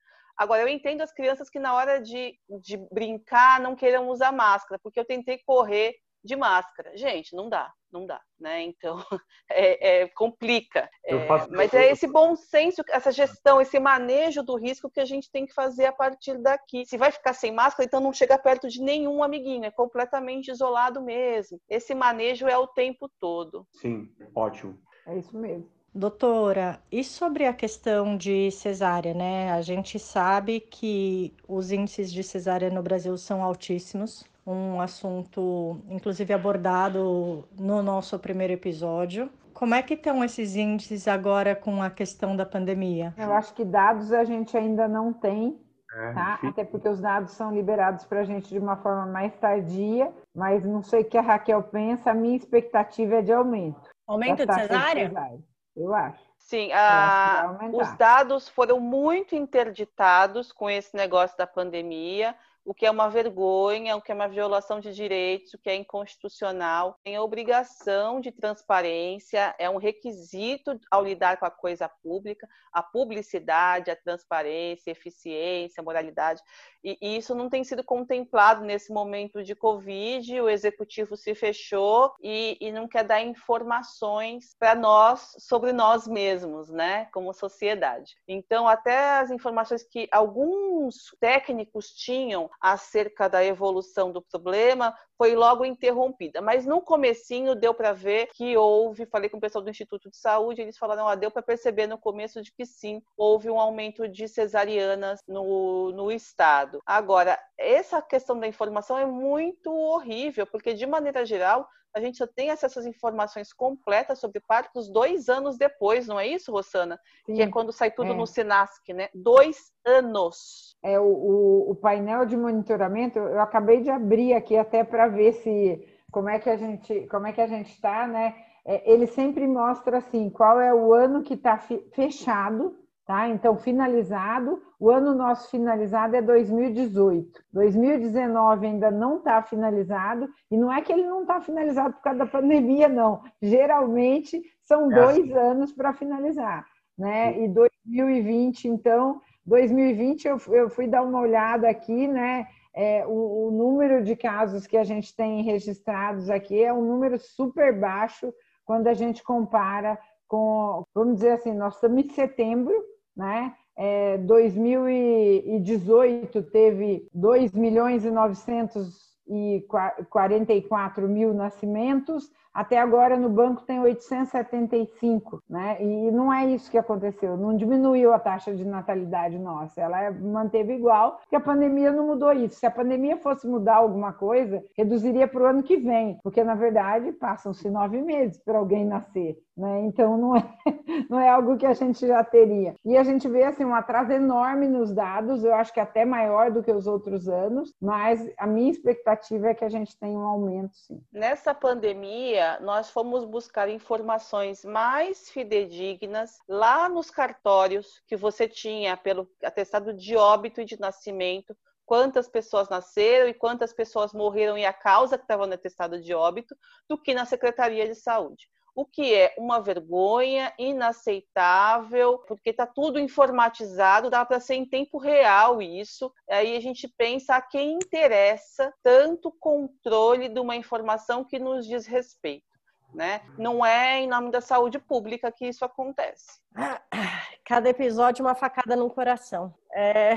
Agora, eu entendo as crianças que na hora de, de brincar não queiram usar máscara, porque eu tentei correr de máscara. Gente, não dá, não dá, né? Então, é, é complica. É, mas é esse bom senso, essa gestão, esse manejo do risco que a gente tem que fazer a partir daqui. Se vai ficar sem máscara, então não chega perto de nenhum amiguinho, é completamente isolado mesmo. Esse manejo é o tempo todo. Sim, ótimo. É isso mesmo. Doutora, e sobre a questão de cesárea, né? A gente sabe que os índices de cesárea no Brasil são altíssimos um assunto, inclusive, abordado no nosso primeiro episódio. Como é que estão esses índices agora com a questão da pandemia? Eu acho que dados a gente ainda não tem, é, tá? Até porque os dados são liberados para a gente de uma forma mais tardia, mas não sei o que a Raquel pensa, a minha expectativa é de aumento. Aumento de cesárea? de cesárea? Eu acho. Sim, a... os dados foram muito interditados com esse negócio da pandemia o que é uma vergonha, o que é uma violação de direitos, o que é inconstitucional. Tem a obrigação de transparência, é um requisito ao lidar com a coisa pública, a publicidade, a transparência, a eficiência, a moralidade. E, isso não tem sido contemplado nesse momento de Covid, o executivo se fechou e, e não quer dar informações para nós sobre nós mesmos, né, como sociedade. Então, até as informações que alguns técnicos tinham acerca da evolução do problema foi logo interrompida. Mas no comecinho deu para ver que houve, falei com o pessoal do Instituto de Saúde, eles falaram, ah, deu para perceber no começo de que sim, houve um aumento de cesarianas no, no estado. Agora, essa questão da informação é muito horrível, porque de maneira geral, a gente só tem acesso às informações completas sobre partos dois anos depois, não é isso, Rosana? Sim, que é quando sai tudo é. no Sinasc, né? Dois anos. É o, o, o painel de monitoramento. Eu acabei de abrir aqui até para ver se como é que a gente como é que a gente está, né? É, ele sempre mostra assim qual é o ano que está fechado Tá? Então, finalizado, o ano nosso finalizado é 2018. 2019 ainda não está finalizado, e não é que ele não está finalizado por causa da pandemia, não. Geralmente são é dois assim. anos para finalizar. Né? E 2020, então, 2020 eu, eu fui dar uma olhada aqui, né? É, o, o número de casos que a gente tem registrados aqui é um número super baixo quando a gente compara com, vamos dizer assim, nós estamos em setembro, né? É, 2018 teve 2 milhões e 944 mil nascimentos, até agora no banco tem 875, né? E não é isso que aconteceu, não diminuiu a taxa de natalidade nossa, ela é, manteve igual, porque a pandemia não mudou isso. Se a pandemia fosse mudar alguma coisa, reduziria para o ano que vem, porque na verdade passam-se nove meses para alguém nascer. Né? Então não é, não é algo que a gente já teria. E a gente vê assim um atraso enorme nos dados, eu acho que até maior do que os outros anos, mas a minha expectativa é que a gente tenha um aumento sim. Nessa pandemia, nós fomos buscar informações mais fidedignas lá nos cartórios que você tinha pelo atestado de óbito e de nascimento quantas pessoas nasceram e quantas pessoas morreram e a causa que estava no atestado de óbito do que na Secretaria de Saúde o que é uma vergonha, inaceitável, porque está tudo informatizado, dá para ser em tempo real isso. Aí a gente pensa a quem interessa tanto controle de uma informação que nos diz respeito. Né? Não é em nome da saúde pública que isso acontece. Cada episódio uma facada no coração. É,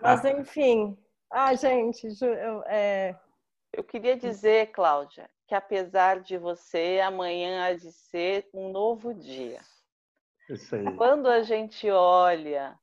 mas ah. enfim, ah, gente, eu, é... eu queria dizer, Cláudia, que apesar de você, amanhã há de ser um novo dia. Isso aí. Quando a gente olha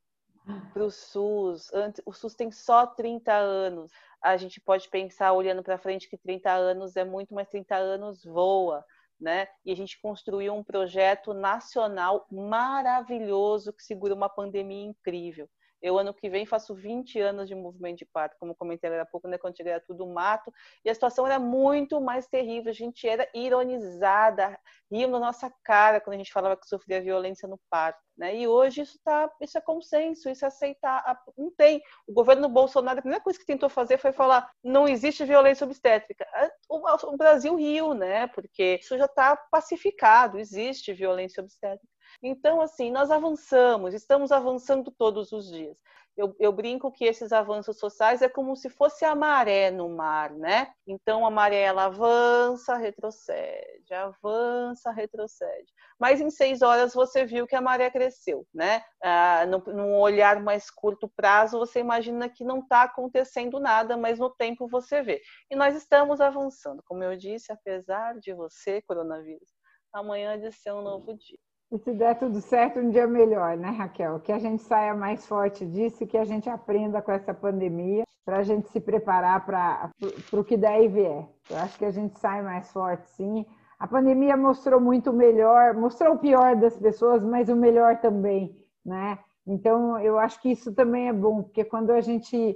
para o SUS, o SUS tem só 30 anos, a gente pode pensar, olhando para frente, que 30 anos é muito, mas 30 anos voa. Né? E a gente construiu um projeto nacional maravilhoso que segura uma pandemia incrível. Eu, ano que vem, faço 20 anos de movimento de parto, como comentei agora há pouco, né, quando era tudo mato, e a situação era muito mais terrível, a gente era ironizada, riam na nossa cara quando a gente falava que sofria violência no parto. Né? E hoje isso, tá, isso é consenso, isso é aceitar. Não tem. O governo Bolsonaro, a primeira coisa que tentou fazer foi falar: não existe violência obstétrica. O Brasil riu, né? Porque isso já está pacificado, existe violência obstétrica. Então, assim, nós avançamos, estamos avançando todos os dias. eu, eu, brinco que esses avanços sociais é como se fosse a maré no mar, né? Então a maré ela avança, retrocede, avança, retrocede. Mas em seis horas você viu que a maré cresceu, né? Ah, no, num olhar mais curto prazo você imagina que não está acontecendo nada, mas no tempo você vê. E nós estamos avançando, como eu disse, apesar de você, coronavírus, amanhã de ser um novo dia. E se der tudo certo, um dia melhor, né, Raquel? Que a gente saia mais forte disso e que a gente aprenda com essa pandemia para a gente se preparar para o que der e vier. Eu acho que a gente sai mais forte, sim. A pandemia mostrou muito melhor, mostrou o pior das pessoas, mas o melhor também, né? Então, eu acho que isso também é bom, porque quando a gente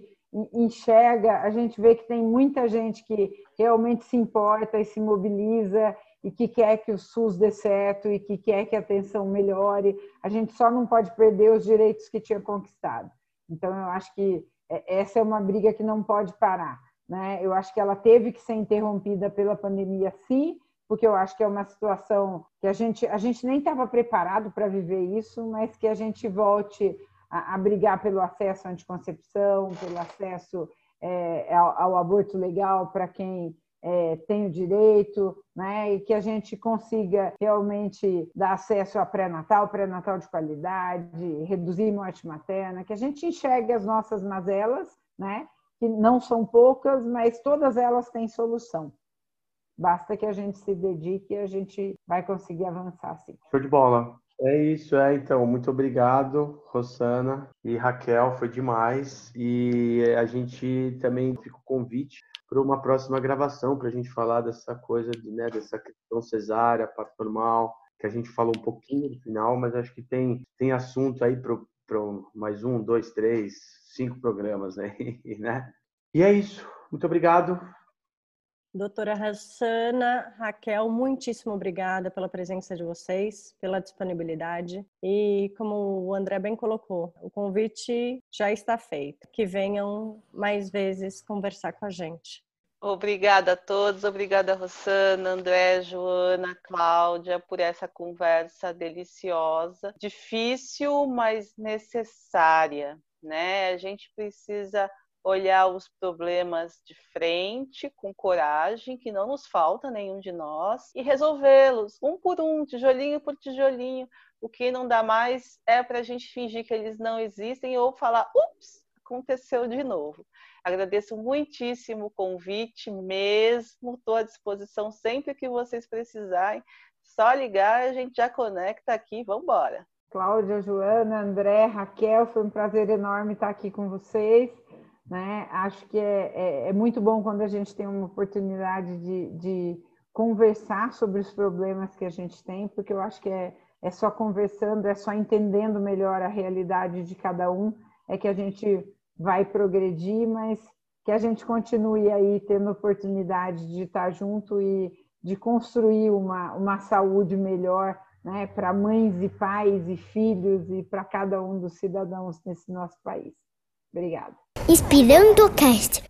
enxerga, a gente vê que tem muita gente que realmente se importa e se mobiliza e que quer que o SUS dê certo e que quer que a atenção melhore. A gente só não pode perder os direitos que tinha conquistado. Então, eu acho que é, essa é uma briga que não pode parar. Né? Eu acho que ela teve que ser interrompida pela pandemia, sim, porque eu acho que é uma situação que a gente, a gente nem estava preparado para viver isso, mas que a gente volte a, a brigar pelo acesso à anticoncepção, pelo acesso é, ao, ao aborto legal para quem é, tem o direito, né, e que a gente consiga realmente dar acesso a pré-natal, pré-natal de qualidade, reduzir morte materna, que a gente enxergue as nossas mazelas, né, que não são poucas, mas todas elas têm solução. Basta que a gente se dedique e a gente vai conseguir avançar sim. Show de bola. É isso, é. Então, muito obrigado, Rosana e Raquel, foi demais. E a gente também fica o convite para uma próxima gravação, para a gente falar dessa coisa, de, né, dessa questão cesárea, parto normal, que a gente falou um pouquinho no final, mas acho que tem, tem assunto aí para mais um, dois, três, cinco programas, né? né? E é isso. Muito obrigado. Doutora Hassana, Raquel, muitíssimo obrigada pela presença de vocês, pela disponibilidade. E como o André bem colocou, o convite já está feito. Que venham mais vezes conversar com a gente. Obrigada a todos, obrigada Rosana, André, Joana, Cláudia, por essa conversa deliciosa, difícil, mas necessária, né? A gente precisa olhar os problemas de frente, com coragem, que não nos falta nenhum de nós, e resolvê-los, um por um, tijolinho por tijolinho. O que não dá mais é para a gente fingir que eles não existem ou falar, ups, aconteceu de novo. Agradeço muitíssimo o convite mesmo, estou à disposição sempre que vocês precisarem. Só ligar, a gente já conecta aqui, vamos embora. Cláudia, Joana, André, Raquel, foi um prazer enorme estar aqui com vocês. Né? Acho que é, é, é, muito bom quando a gente tem uma oportunidade de, de, conversar sobre os problemas que a gente tem, porque eu acho que é, é só conversando, é só entendendo melhor a realidade de cada um, é que a gente vai progredir, mas que a gente continue aí tendo oportunidade de estar junto e de construir uma, uma saúde melhor né, para mães e pais e filhos e para cada um dos cidadãos nesse nosso país. Obrigada. Inspirando Cast.